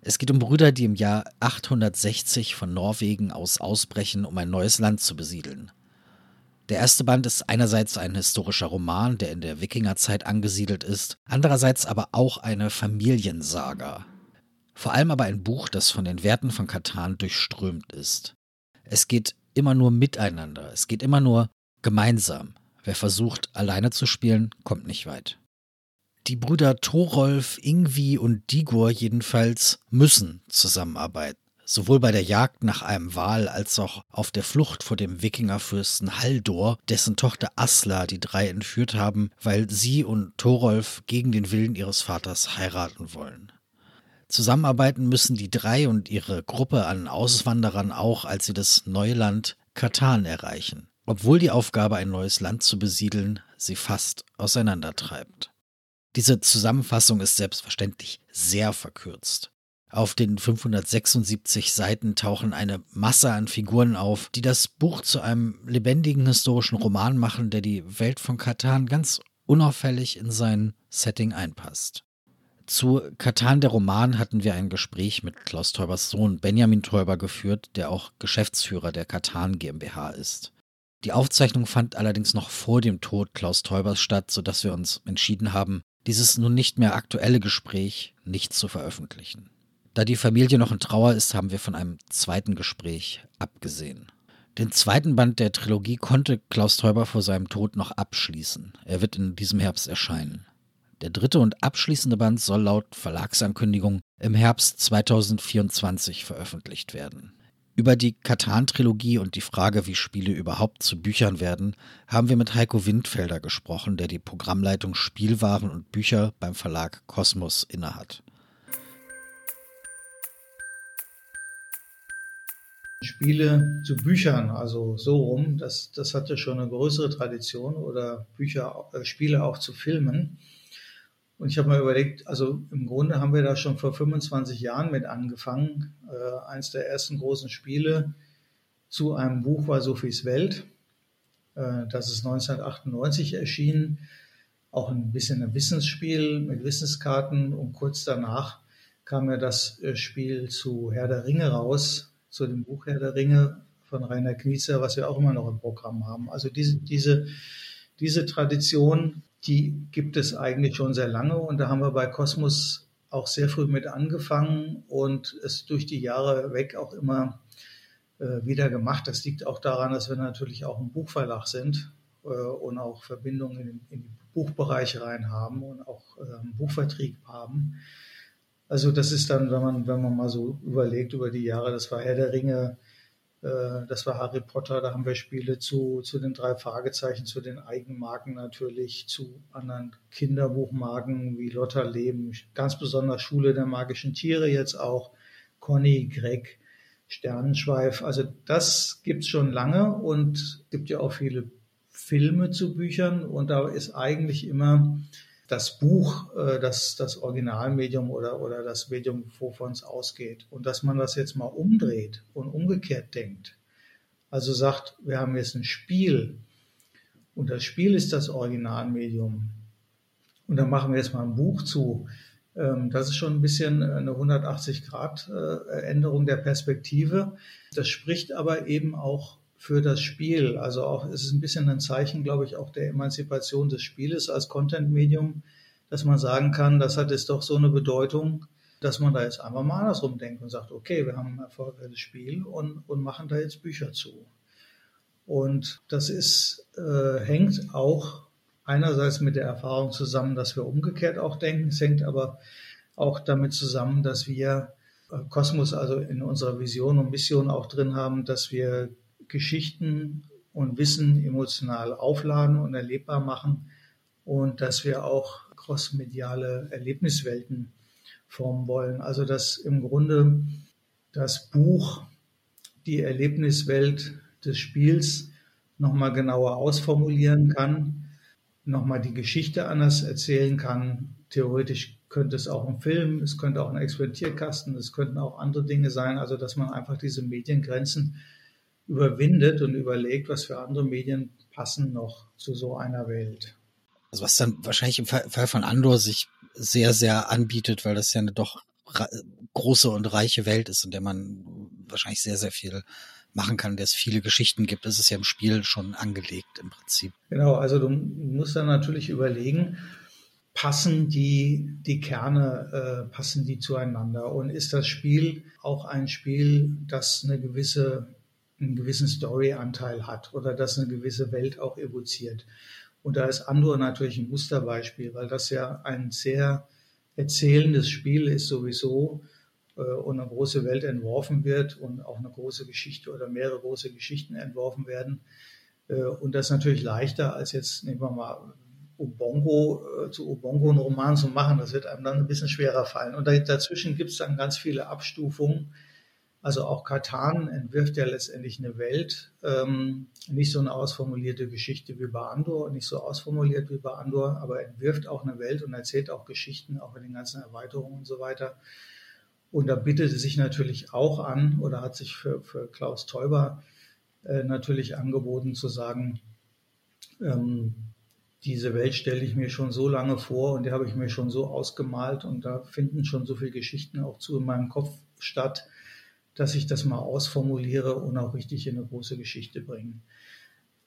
Es geht um Brüder, die im Jahr 860 von Norwegen aus ausbrechen, um ein neues Land zu besiedeln. Der erste Band ist einerseits ein historischer Roman, der in der Wikingerzeit angesiedelt ist, andererseits aber auch eine Familiensaga, vor allem aber ein Buch, das von den Werten von Katan durchströmt ist. Es geht immer nur miteinander, es geht immer nur gemeinsam. Wer versucht, alleine zu spielen, kommt nicht weit. Die Brüder Thorolf, Ingvi und Digor jedenfalls müssen zusammenarbeiten. Sowohl bei der Jagd nach einem Wal als auch auf der Flucht vor dem Wikingerfürsten Haldor, dessen Tochter Asla die drei entführt haben, weil sie und Thorolf gegen den Willen ihres Vaters heiraten wollen. Zusammenarbeiten müssen die drei und ihre Gruppe an Auswanderern auch, als sie das neue Land Katan erreichen, obwohl die Aufgabe, ein neues Land zu besiedeln, sie fast auseinandertreibt. Diese Zusammenfassung ist selbstverständlich sehr verkürzt. Auf den 576 Seiten tauchen eine Masse an Figuren auf, die das Buch zu einem lebendigen historischen Roman machen, der die Welt von Katan ganz unauffällig in sein Setting einpasst. Zu Katan der Roman hatten wir ein Gespräch mit Klaus Teubers Sohn Benjamin Teuber geführt, der auch Geschäftsführer der Katan GmbH ist. Die Aufzeichnung fand allerdings noch vor dem Tod Klaus Teubers statt, sodass wir uns entschieden haben, dieses nun nicht mehr aktuelle Gespräch nicht zu veröffentlichen. Da die Familie noch in Trauer ist, haben wir von einem zweiten Gespräch abgesehen. Den zweiten Band der Trilogie konnte Klaus Teuber vor seinem Tod noch abschließen. Er wird in diesem Herbst erscheinen. Der dritte und abschließende Band soll laut Verlagsankündigung im Herbst 2024 veröffentlicht werden. Über die Katan-Trilogie und die Frage, wie Spiele überhaupt zu Büchern werden, haben wir mit Heiko Windfelder gesprochen, der die Programmleitung Spielwaren und Bücher beim Verlag Kosmos innehat. Spiele zu Büchern, also so rum, das, das hatte schon eine größere Tradition oder Bücher, äh, Spiele auch zu Filmen. Und ich habe mal überlegt, also im Grunde haben wir da schon vor 25 Jahren mit angefangen. Äh, eins der ersten großen Spiele zu einem Buch war Sophies Welt. Äh, das ist 1998 erschienen. Auch ein bisschen ein Wissensspiel mit Wissenskarten. Und kurz danach kam ja das äh, Spiel zu Herr der Ringe raus, zu dem Buch Herr der Ringe von Rainer Kniezer, was wir auch immer noch im Programm haben. Also diese, diese, diese Tradition die gibt es eigentlich schon sehr lange und da haben wir bei Kosmos auch sehr früh mit angefangen und es durch die Jahre weg auch immer äh, wieder gemacht. Das liegt auch daran, dass wir natürlich auch ein Buchverlag sind äh, und auch Verbindungen in, in, den Buchbereich rein haben und auch äh, einen Buchvertrieb haben. Also das ist dann, wenn man, wenn man mal so überlegt über die Jahre, das war Herr der Ringe, das war Harry Potter, da haben wir Spiele zu, zu den drei Fragezeichen, zu den Eigenmarken natürlich, zu anderen Kinderbuchmarken wie Lotta Leben, ganz besonders Schule der magischen Tiere jetzt auch, Conny, Greg, Sternenschweif. Also das gibt's schon lange und gibt ja auch viele Filme zu Büchern. Und da ist eigentlich immer das Buch, äh, das, das Originalmedium oder, oder das Medium, wovon es ausgeht. Und dass man das jetzt mal umdreht und umgekehrt denkt. Also sagt, wir haben jetzt ein Spiel und das Spiel ist das Originalmedium. Und dann machen wir jetzt mal ein Buch zu. Ähm, das ist schon ein bisschen eine 180 Grad äh, Änderung der Perspektive. Das spricht aber eben auch für das Spiel. Also auch es ist ein bisschen ein Zeichen, glaube ich, auch der Emanzipation des Spieles als Content-Medium, dass man sagen kann, das hat jetzt doch so eine Bedeutung, dass man da jetzt einfach mal andersrum denkt und sagt, okay, wir haben ein erfolgreiches Spiel und, und machen da jetzt Bücher zu. Und das ist, äh, hängt auch einerseits mit der Erfahrung zusammen, dass wir umgekehrt auch denken. Es hängt aber auch damit zusammen, dass wir äh, Kosmos also in unserer Vision und Mission auch drin haben, dass wir Geschichten und Wissen emotional aufladen und erlebbar machen und dass wir auch crossmediale Erlebniswelten formen wollen. Also dass im Grunde das Buch die Erlebniswelt des Spiels nochmal genauer ausformulieren kann, nochmal die Geschichte anders erzählen kann. Theoretisch könnte es auch ein Film, es könnte auch ein Experimentierkasten, es könnten auch andere Dinge sein. Also dass man einfach diese Mediengrenzen überwindet und überlegt, was für andere Medien passen noch zu so einer Welt. Also was dann wahrscheinlich im Fall von Andor sich sehr, sehr anbietet, weil das ja eine doch große und reiche Welt ist, in der man wahrscheinlich sehr, sehr viel machen kann, der es viele Geschichten gibt. Das ist ja im Spiel schon angelegt im Prinzip. Genau, also du musst dann natürlich überlegen, passen die, die Kerne, äh, passen die zueinander? Und ist das Spiel auch ein Spiel, das eine gewisse einen gewissen Story-Anteil hat oder das eine gewisse Welt auch evoziert. Und da ist Andor natürlich ein Musterbeispiel, weil das ja ein sehr erzählendes Spiel ist sowieso äh, und eine große Welt entworfen wird und auch eine große Geschichte oder mehrere große Geschichten entworfen werden. Äh, und das ist natürlich leichter als jetzt, nehmen wir mal Ubongo, äh, zu Ubongo einen Roman zu machen, das wird einem dann ein bisschen schwerer fallen. Und dazwischen gibt es dann ganz viele Abstufungen. Also auch Katan entwirft ja letztendlich eine Welt, ähm, nicht so eine ausformulierte Geschichte wie bei Andor, nicht so ausformuliert wie bei Andor, aber entwirft auch eine Welt und erzählt auch Geschichten, auch in den ganzen Erweiterungen und so weiter. Und da bietet es sich natürlich auch an oder hat sich für, für Klaus Teuber äh, natürlich angeboten zu sagen, ähm, diese Welt stelle ich mir schon so lange vor und die habe ich mir schon so ausgemalt und da finden schon so viele Geschichten auch zu in meinem Kopf statt, dass ich das mal ausformuliere und auch richtig in eine große Geschichte bringe.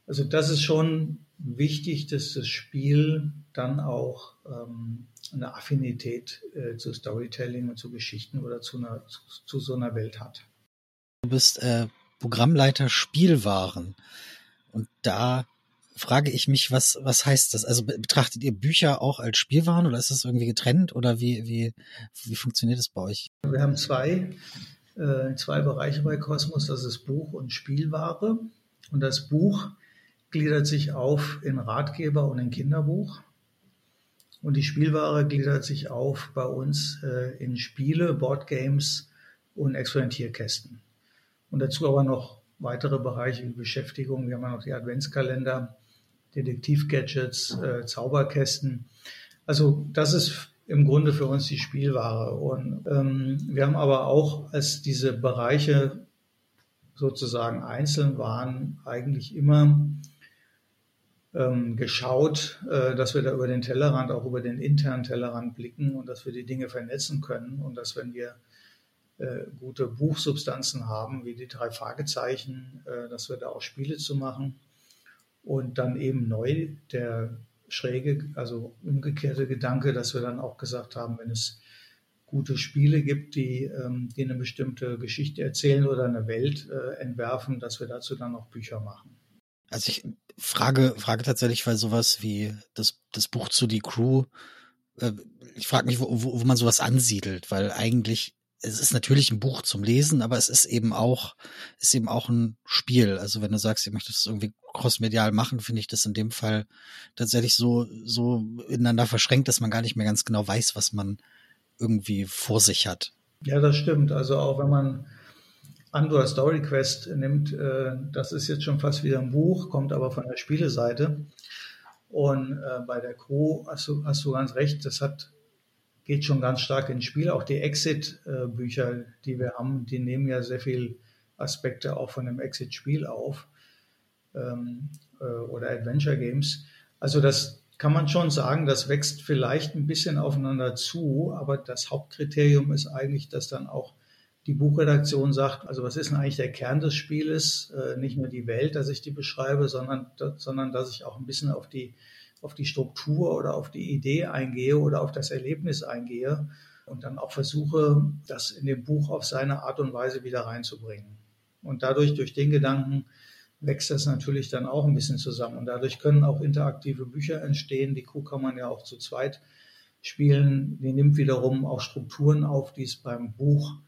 Also das ist schon wichtig, dass das Spiel dann auch ähm, eine Affinität äh, zu Storytelling und zu Geschichten oder zu, einer, zu, zu so einer Welt hat. Du bist äh, Programmleiter Spielwaren und da frage ich mich, was, was heißt das? Also betrachtet ihr Bücher auch als Spielwaren oder ist das irgendwie getrennt oder wie, wie, wie funktioniert das bei euch? Wir haben zwei, äh, zwei Bereiche bei Kosmos, das ist Buch und Spielware. Und das Buch gliedert sich auf in Ratgeber und in Kinderbuch. Und die Spielware gliedert sich auf bei uns äh, in Spiele, Boardgames und Experimentierkästen. Und dazu aber noch weitere Bereiche wie Beschäftigung. Wir haben ja noch die Adventskalender, Detektivgadgets, äh, Zauberkästen. Also das ist im Grunde für uns die Spielware. Und ähm, wir haben aber auch, als diese Bereiche sozusagen einzeln waren, eigentlich immer ähm, geschaut, äh, dass wir da über den Tellerrand, auch über den internen Tellerrand blicken und dass wir die Dinge vernetzen können und dass wenn wir äh, gute Buchsubstanzen haben, wie die drei Fragezeichen, äh, dass wir da auch Spiele zu machen und dann eben neu der schräge, also umgekehrte Gedanke, dass wir dann auch gesagt haben, wenn es gute Spiele gibt, die, ähm, die eine bestimmte Geschichte erzählen oder eine Welt äh, entwerfen, dass wir dazu dann auch Bücher machen. Also ich frage, frage tatsächlich, weil sowas wie das, das Buch zu die Crew, äh, ich frage mich, wo, wo, wo man sowas ansiedelt, weil eigentlich es ist natürlich ein Buch zum Lesen, aber es ist eben auch, ist eben auch ein Spiel. Also wenn du sagst, ihr möchtest es irgendwie crossmedial machen, finde ich das in dem Fall tatsächlich so, so ineinander verschränkt, dass man gar nicht mehr ganz genau weiß, was man irgendwie vor sich hat. Ja, das stimmt. Also auch wenn man Andor Story Quest nimmt, äh, das ist jetzt schon fast wieder ein Buch, kommt aber von der Spieleseite. Und äh, bei der Crew hast du, hast du ganz recht, das hat geht schon ganz stark ins Spiel. Auch die Exit-Bücher, die wir haben, die nehmen ja sehr viel Aspekte auch von dem Exit-Spiel auf ähm, äh, oder Adventure Games. Also das kann man schon sagen, das wächst vielleicht ein bisschen aufeinander zu, aber das Hauptkriterium ist eigentlich, dass dann auch die Buchredaktion sagt, also was ist denn eigentlich der Kern des Spieles? Äh, nicht nur die Welt, dass ich die beschreibe, sondern, sondern dass ich auch ein bisschen auf die auf die Struktur oder auf die Idee eingehe oder auf das Erlebnis eingehe und dann auch versuche, das in dem Buch auf seine Art und Weise wieder reinzubringen. Und dadurch, durch den Gedanken, wächst das natürlich dann auch ein bisschen zusammen. Und dadurch können auch interaktive Bücher entstehen. Die Kuh kann man ja auch zu zweit spielen. Die nimmt wiederum auch Strukturen auf, die es beim Buch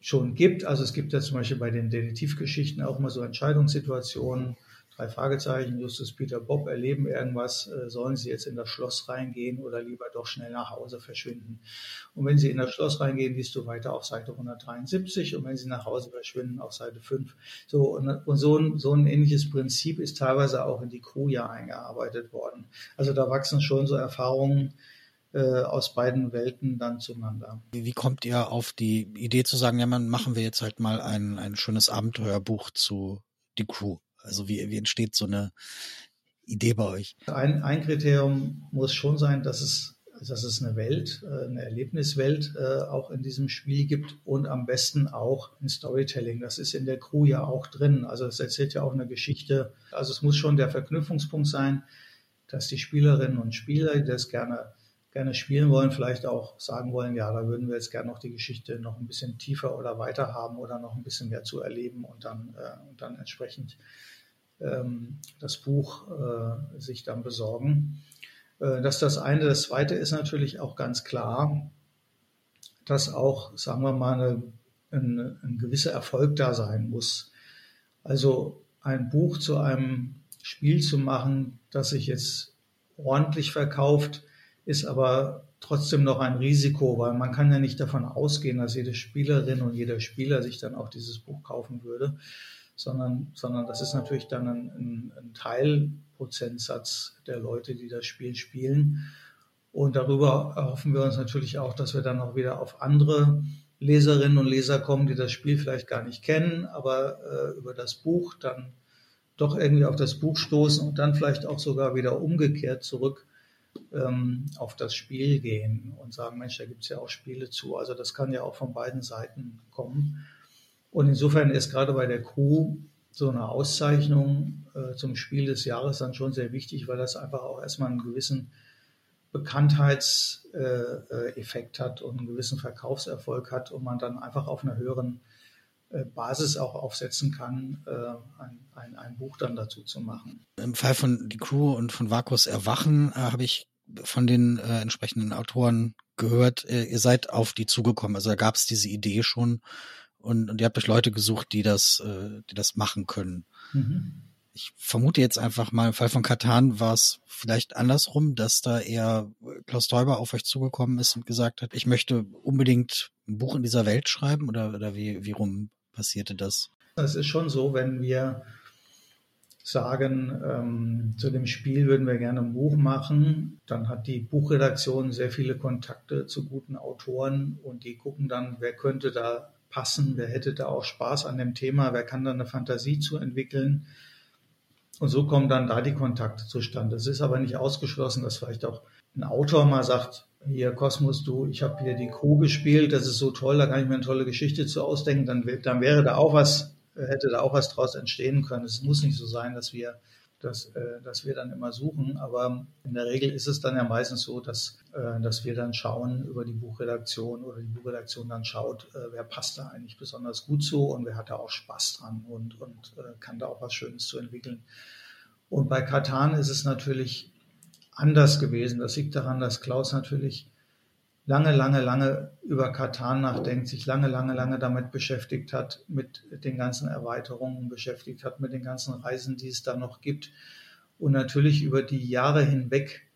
schon gibt. Also es gibt ja zum Beispiel bei den Detektivgeschichten auch immer so Entscheidungssituationen drei Fragezeichen, Justus, Peter, Bob erleben irgendwas, äh, sollen sie jetzt in das Schloss reingehen oder lieber doch schnell nach Hause verschwinden. Und wenn sie in das Schloss reingehen, liest du weiter auf Seite 173 und wenn sie nach Hause verschwinden, auf Seite 5. So, und, und so, ein, so ein ähnliches Prinzip ist teilweise auch in die Crew ja eingearbeitet worden. Also da wachsen schon so Erfahrungen, äh, aus beiden Welten dann zueinander. Wie kommt ihr auf die Idee zu sagen, ja, man machen wir jetzt halt mal ein, ein schönes Abenteuerbuch zu die Crew? Also wie, wie entsteht so eine Idee bei euch? Ein, ein Kriterium muss schon sein, dass es, dass es eine Welt, äh, eine Erlebniswelt äh, auch in diesem Spiel gibt und am besten auch ein Storytelling. Das ist in der Crew ja auch drin. Also es erzählt ja auch eine Geschichte. Also es muss schon der Verknüpfungspunkt sein, dass die Spielerinnen und Spieler, die das gerne gerne spielen wollen, vielleicht auch sagen wollen, ja, da würden wir jetzt gerne noch die Geschichte noch ein bisschen tiefer oder weiter haben oder noch ein bisschen mehr zu erleben und dann, äh, und dann entsprechend ähm, das Buch äh, sich dann besorgen. Äh, das ist das eine. Das zweite ist natürlich auch ganz klar, dass auch, sagen wir mal, eine, ein, ein gewisser Erfolg da sein muss. Also ein Buch zu einem Spiel zu machen, das sich jetzt ordentlich verkauft, ist aber trotzdem noch ein Risiko, weil man kann ja nicht davon ausgehen, dass jede Spielerin und jeder Spieler sich dann auch dieses Buch kaufen würde, sondern, sondern das ist natürlich dann ein, ein, ein Teilprozentsatz der Leute, die das Spiel spielen. Und darüber erhoffen wir uns natürlich auch, dass wir dann auch wieder auf andere Leserinnen und Leser kommen, die das Spiel vielleicht gar nicht kennen, aber äh, über das Buch dann doch irgendwie auf das Buch stoßen und dann vielleicht auch sogar wieder umgekehrt zurück ähm, auf das Spiel gehen und sagen, Mensch, da gibt es ja auch Spiele zu. Also das kann ja auch von beiden Seiten kommen. Und insofern ist gerade bei der Crew so eine Auszeichnung äh, zum Spiel des Jahres dann schon sehr wichtig, weil das einfach auch erstmal einen gewissen Bekanntheitseffekt äh, hat und einen gewissen Verkaufserfolg hat und man dann einfach auf einer höheren äh, Basis auch aufsetzen kann, äh, ein, ein, ein, Buch dann dazu zu machen. Im Fall von die Crew und von Vakus Erwachen äh, habe ich von den äh, entsprechenden Autoren gehört, äh, ihr seid auf die zugekommen. Also da gab es diese Idee schon und, und ihr habt euch Leute gesucht, die das, äh, die das machen können. Mhm. Ich vermute jetzt einfach mal, im Fall von Katan war es vielleicht andersrum, dass da eher Klaus Teuber auf euch zugekommen ist und gesagt hat, ich möchte unbedingt ein Buch in dieser Welt schreiben oder, oder wie, wie rum passierte das? Es ist schon so, wenn wir sagen, ähm, zu dem Spiel würden wir gerne ein Buch machen, dann hat die Buchredaktion sehr viele Kontakte zu guten Autoren und die gucken dann, wer könnte da passen, wer hätte da auch Spaß an dem Thema, wer kann da eine Fantasie zu entwickeln. Und so kommen dann da die Kontakte zustande. Es ist aber nicht ausgeschlossen, dass vielleicht auch ein Autor mal sagt, hier Kosmos, du, ich habe hier die Crew gespielt, das ist so toll, da kann ich mir eine tolle Geschichte zu ausdenken, dann, dann wäre da auch was, hätte da auch was draus entstehen können. Es muss nicht so sein, dass wir dass, äh, dass wir dann immer suchen. Aber in der Regel ist es dann ja meistens so, dass, äh, dass wir dann schauen über die Buchredaktion oder die Buchredaktion dann schaut, äh, wer passt da eigentlich besonders gut zu und wer hat da auch Spaß dran und, und äh, kann da auch was Schönes zu entwickeln. Und bei Katan ist es natürlich anders gewesen. Das liegt daran, dass Klaus natürlich lange, lange, lange über Katan nachdenkt, sich lange, lange, lange damit beschäftigt hat, mit den ganzen Erweiterungen beschäftigt hat, mit den ganzen Reisen, die es da noch gibt. Und natürlich über die Jahre hinweg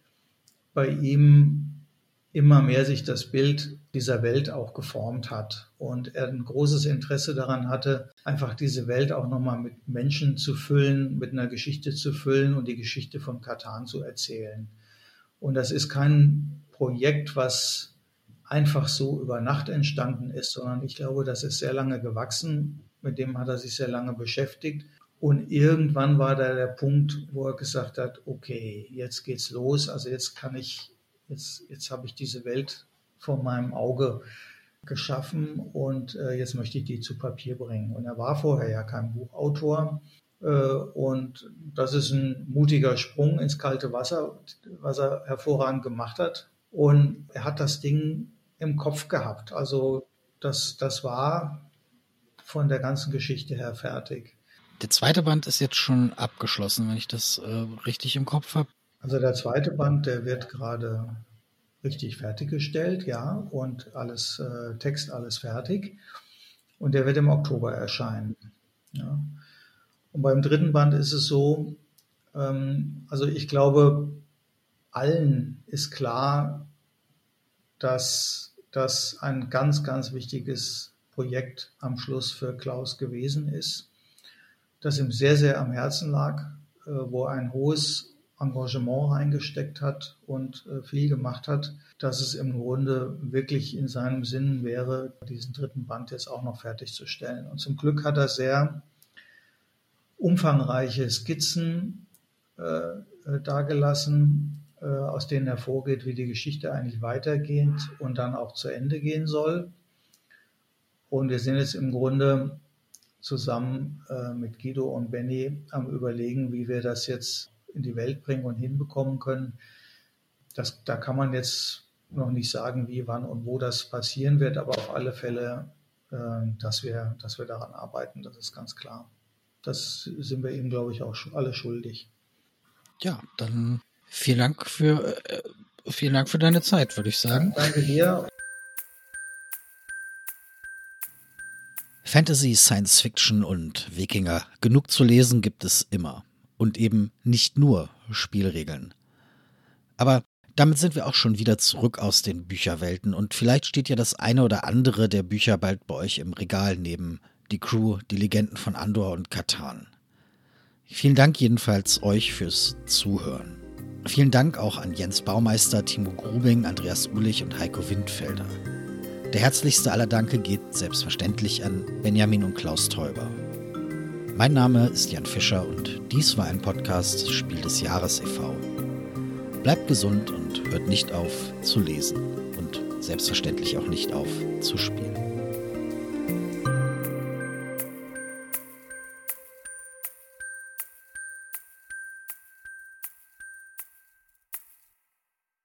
bei ihm immer mehr sich das Bild dieser Welt auch geformt hat und er ein großes Interesse daran hatte, einfach diese Welt auch nochmal mit Menschen zu füllen, mit einer Geschichte zu füllen und die Geschichte von Katan zu erzählen. Und das ist kein Projekt, was einfach so über Nacht entstanden ist, sondern ich glaube, das ist sehr lange gewachsen. Mit dem hat er sich sehr lange beschäftigt. Und irgendwann war da der Punkt, wo er gesagt hat, okay, jetzt geht's los. Also jetzt kann ich, jetzt, jetzt habe ich diese Welt vor meinem Auge geschaffen und äh, jetzt möchte ich die zu Papier bringen. Und er war vorher ja kein Buchautor. Äh, und das ist ein mutiger Sprung ins kalte Wasser, was er hervorragend gemacht hat. Und er hat das Ding im Kopf gehabt. Also das, das war von der ganzen Geschichte her fertig. Der zweite Band ist jetzt schon abgeschlossen, wenn ich das äh, richtig im Kopf habe. Also der zweite Band, der wird gerade richtig fertiggestellt, ja, und alles äh, Text, alles fertig. Und der wird im Oktober erscheinen. Ja. Und beim dritten Band ist es so, ähm, also ich glaube, allen ist klar, dass das ein ganz, ganz wichtiges Projekt am Schluss für Klaus gewesen ist, das ihm sehr, sehr am Herzen lag, äh, wo er ein hohes Engagement reingesteckt hat und äh, viel gemacht hat, dass es im Grunde wirklich in seinem Sinn wäre, diesen dritten Band jetzt auch noch fertigzustellen. Und zum Glück hat er sehr umfangreiche Skizzen äh, äh dargelassen, aus denen hervorgeht, wie die Geschichte eigentlich weitergeht und dann auch zu Ende gehen soll. Und wir sind jetzt im Grunde zusammen äh, mit Guido und Benny am Überlegen, wie wir das jetzt in die Welt bringen und hinbekommen können. Das, da kann man jetzt noch nicht sagen, wie, wann und wo das passieren wird, aber auf alle Fälle, äh, dass, wir, dass wir daran arbeiten, das ist ganz klar. Das sind wir ihm, glaube ich, auch alle schuldig. Ja, dann Vielen Dank für, äh, vielen Dank für deine Zeit, würde ich sagen. Danke dir. Fantasy, Science Fiction und Wikinger. Genug zu lesen gibt es immer. Und eben nicht nur Spielregeln. Aber damit sind wir auch schon wieder zurück aus den Bücherwelten und vielleicht steht ja das eine oder andere der Bücher bald bei euch im Regal neben die Crew, die Legenden von Andor und Katan. Vielen Dank jedenfalls euch fürs Zuhören. Vielen Dank auch an Jens Baumeister, Timo Grubing, Andreas Ulich und Heiko Windfelder. Der herzlichste aller Danke geht selbstverständlich an Benjamin und Klaus Teuber. Mein Name ist Jan Fischer und dies war ein Podcast Spiel des Jahres e.V. Bleibt gesund und hört nicht auf zu lesen und selbstverständlich auch nicht auf zu spielen.